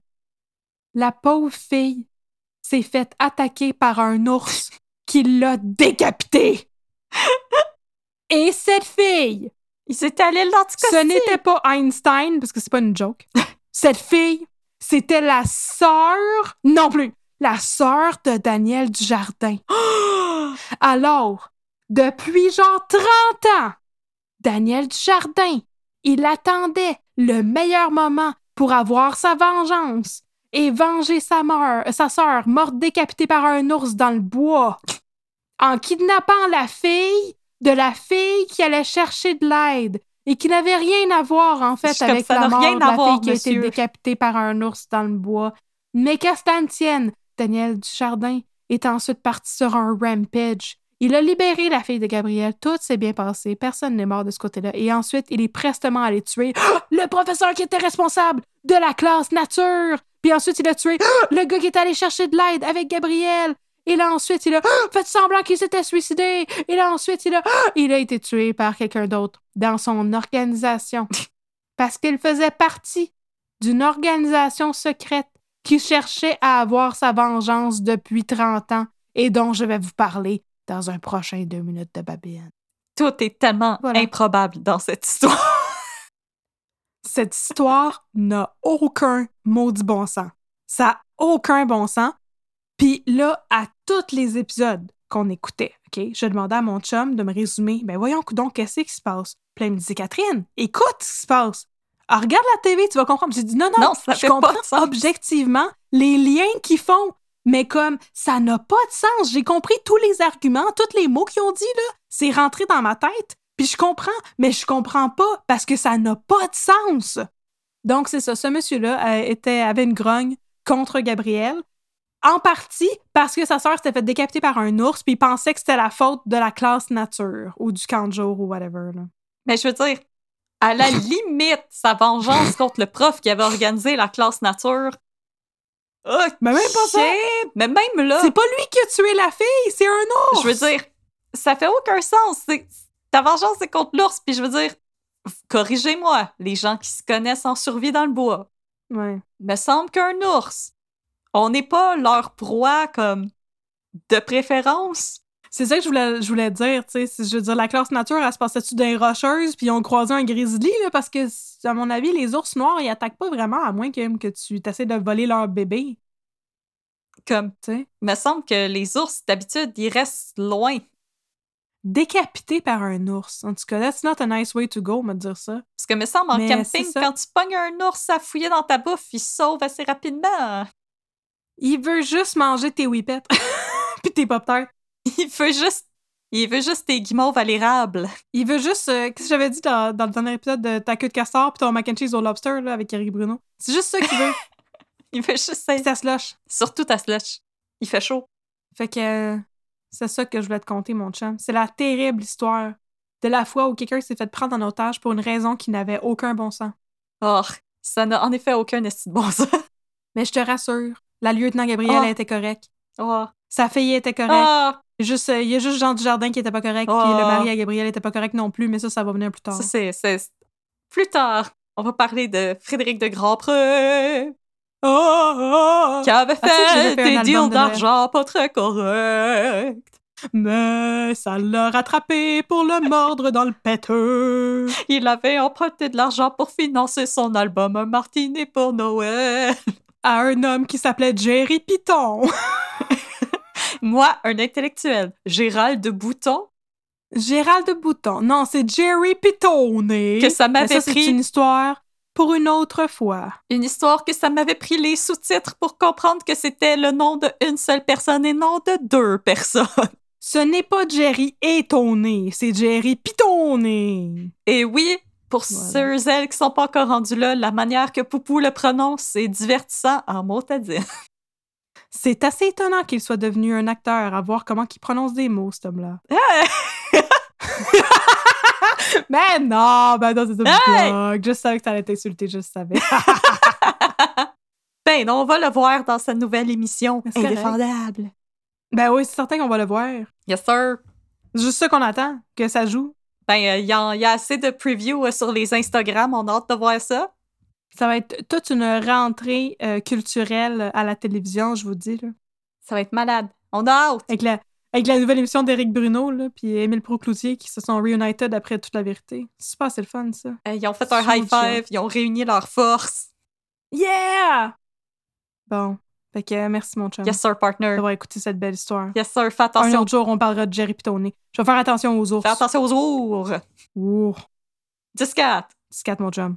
la pauvre fille s'est faite attaquer par un ours qui l'a décapitée. Et cette fille, Il s'est allé l'Anticosti. ce n'était pas Einstein, parce que c'est pas une joke. Cette fille, c'était la sœur, non plus, la sœur de Daniel Dujardin. Alors, depuis genre 30 ans, Daniel Dujardin, il attendait le meilleur moment pour avoir sa vengeance et venger sa, meur- sa sœur morte décapitée par un ours dans le bois en kidnappant la fille de la fille qui allait chercher de l'aide et qui n'avait rien à voir en fait avec la mort de la fille qui a été décapitée par un ours dans le bois. Mais qu'à cela ne tienne, Daniel Dujardin est ensuite parti sur un rampage. Il a libéré la fille de Gabriel, tout s'est bien passé, personne n'est mort de ce côté-là. Et ensuite, il est prestement allé tuer le professeur qui était responsable de la classe nature. Puis ensuite, il a tué le gars qui est allé chercher de l'aide avec Gabriel. Et là, ensuite, il a fait semblant qu'il s'était suicidé. Et là, ensuite, il a, il a été tué par quelqu'un d'autre dans son organisation. Parce qu'il faisait partie d'une organisation secrète qui cherchait à avoir sa vengeance depuis 30 ans et dont je vais vous parler dans un prochain deux minutes de Babylone. Tout est tellement Voilà. improbable dans cette histoire. Cette histoire n'a aucun maudit bon sens. Ça a aucun bon sens. Puis là, à tous les épisodes qu'on écoutait, OK, je demandais à mon chum de me résumer. Ben voyons donc, qu'est-ce qui se passe? Puis là, il me disait, Catherine, écoute ce qui se passe. Ah, regarde la TV, tu vas comprendre. J'ai dit, non, non, Non, ça je fait comprends objectivement les liens qu'ils font. Mais comme ça n'a pas de sens, j'ai compris tous les arguments, tous les mots qu'ils ont dit, là. C'est rentré dans ma tête. Puis je comprends, mais je comprends pas parce que ça n'a pas de sens. Donc, c'est ça. Ce monsieur-là euh, était, avait une grogne contre Gabriel. En partie parce que sa sœur s'était fait décapiter par un ours, puis il pensait que c'était la faute de la classe nature ou du camp de jour ou whatever. Là. Mais je veux dire, à la limite, sa vengeance contre le prof qui avait organisé la classe nature. Mais même pas ça. Mais même là, C'est pas lui qui a tué la fille, c'est un ours. je veux dire, ça fait aucun sens. C'est- Ta vengeance, c'est contre l'ours. Puis je veux dire, corrigez-moi, les gens qui se connaissent en survie dans le bois. Ouais. Me semble qu'un ours, on n'est pas leur proie comme de préférence. C'est ça que je voulais, je voulais dire, tu sais. Je veux dire, la classe nature, elle se passait-tu les rocheuses, puis ils ont croisé un grizzly, là, parce que, à mon avis, les ours noirs, ils attaquent pas vraiment, à moins que, que tu essaies de voler leur bébé, Comme, tu sais. me semble que les ours, d'habitude, ils restent loin. Décapité par un ours. En tout cas, that's not a nice way to go, te dire ça. Parce que me semble en camping, quand tu pognes un ours à fouiller dans ta bouffe, il sauve assez rapidement. Il veut juste manger tes whippets. puis tes pop tarts. Il veut juste. Il veut juste tes guimauves à l'érable. Il veut juste, euh, qu'est-ce que j'avais dit dans, dans le dernier épisode de ta queue de castor puis ton mac and cheese au lobster, là, avec Eric Bruno? C'est juste ça qu'il veut. Il veut juste ça slush. Surtout ta slush. Il fait chaud. Fait que euh, c'est ça que je voulais te conter, mon chum. C'est la terrible histoire de la fois où quelqu'un s'est fait prendre en otage pour une raison qui n'avait aucun bon sens. Oh, ça n'a en effet aucun esti de bon sens. Mais je te rassure, la lieutenant Gabrielle Ah. était correcte. Oh. Sa fille était correcte. Ah, Juste, euh, il y a juste Jean Dujardin qui était pas correct, puis le mari à Gabrielle était pas correct non plus, mais ça, ça va venir plus tard. ça, c'est, c'est- Plus tard, on va parler de Frédéric de Grandpré, Qui avait Ah, tu sais que j'avais fait des deals de d'argent pas très corrects. Mais ça l'a rattrapé pour le mordre dans le péteux. Il avait emprunté de l'argent pour financer son album Un Martini pour Noël. À un homme qui s'appelait Jerry Piton. Moi, un intellectuel, Gérald de Bouton, Gérald de Bouton. Non, c'est Jerry Pitone. que ça m'avait ça, c'est pris une histoire pour une autre fois. une histoire que ça m'avait pris les sous-titres pour comprendre que c'était le nom d'une seule personne et non de deux personnes. Ce n'est pas Jerry étonné, c'est Jerry Pitone. Et oui, pour Voilà. ceux elles qui sont pas encore rendus là, la manière que Poupou le prononce, c'est divertissant en mot à dire. C'est assez étonnant qu'il soit devenu un acteur, à voir comment il prononce des mots, cet homme-là. Mais non, ben non, c'est une Hey! blague. Je savais que t'allais t'insulter, je savais. Ben, on va le voir dans sa nouvelle émission. Indéfendable. ben oui, c'est certain qu'on va le voir. Yes, sir. C'est juste ça qu'on attend, que ça joue. Ben, il y, a- y a assez de previews euh, sur les Instagram, on a hâte de voir ça. Ça va être toute une rentrée euh, culturelle à la télévision, je vous dis. Là. Ça va être malade. On a hâte. Avec, la, avec la nouvelle émission d'Éric Bruno, là, puis Émile Procloutier qui se sont reunited après toute la vérité. C'est super, c'est le fun, ça. Euh, Ils ont fait un high five, ils ont réuni leurs forces. Yeah! Bon, fait que euh, merci, mon chum, Yes, sir, partner. d'avoir écouté cette belle histoire. Yes, sir, fais Un attention. autre jour, on parlera de Jerry Pitonné. Je vais faire attention aux ours. Fais attention aux ours. Ouh, 10-4. 4 mon chum.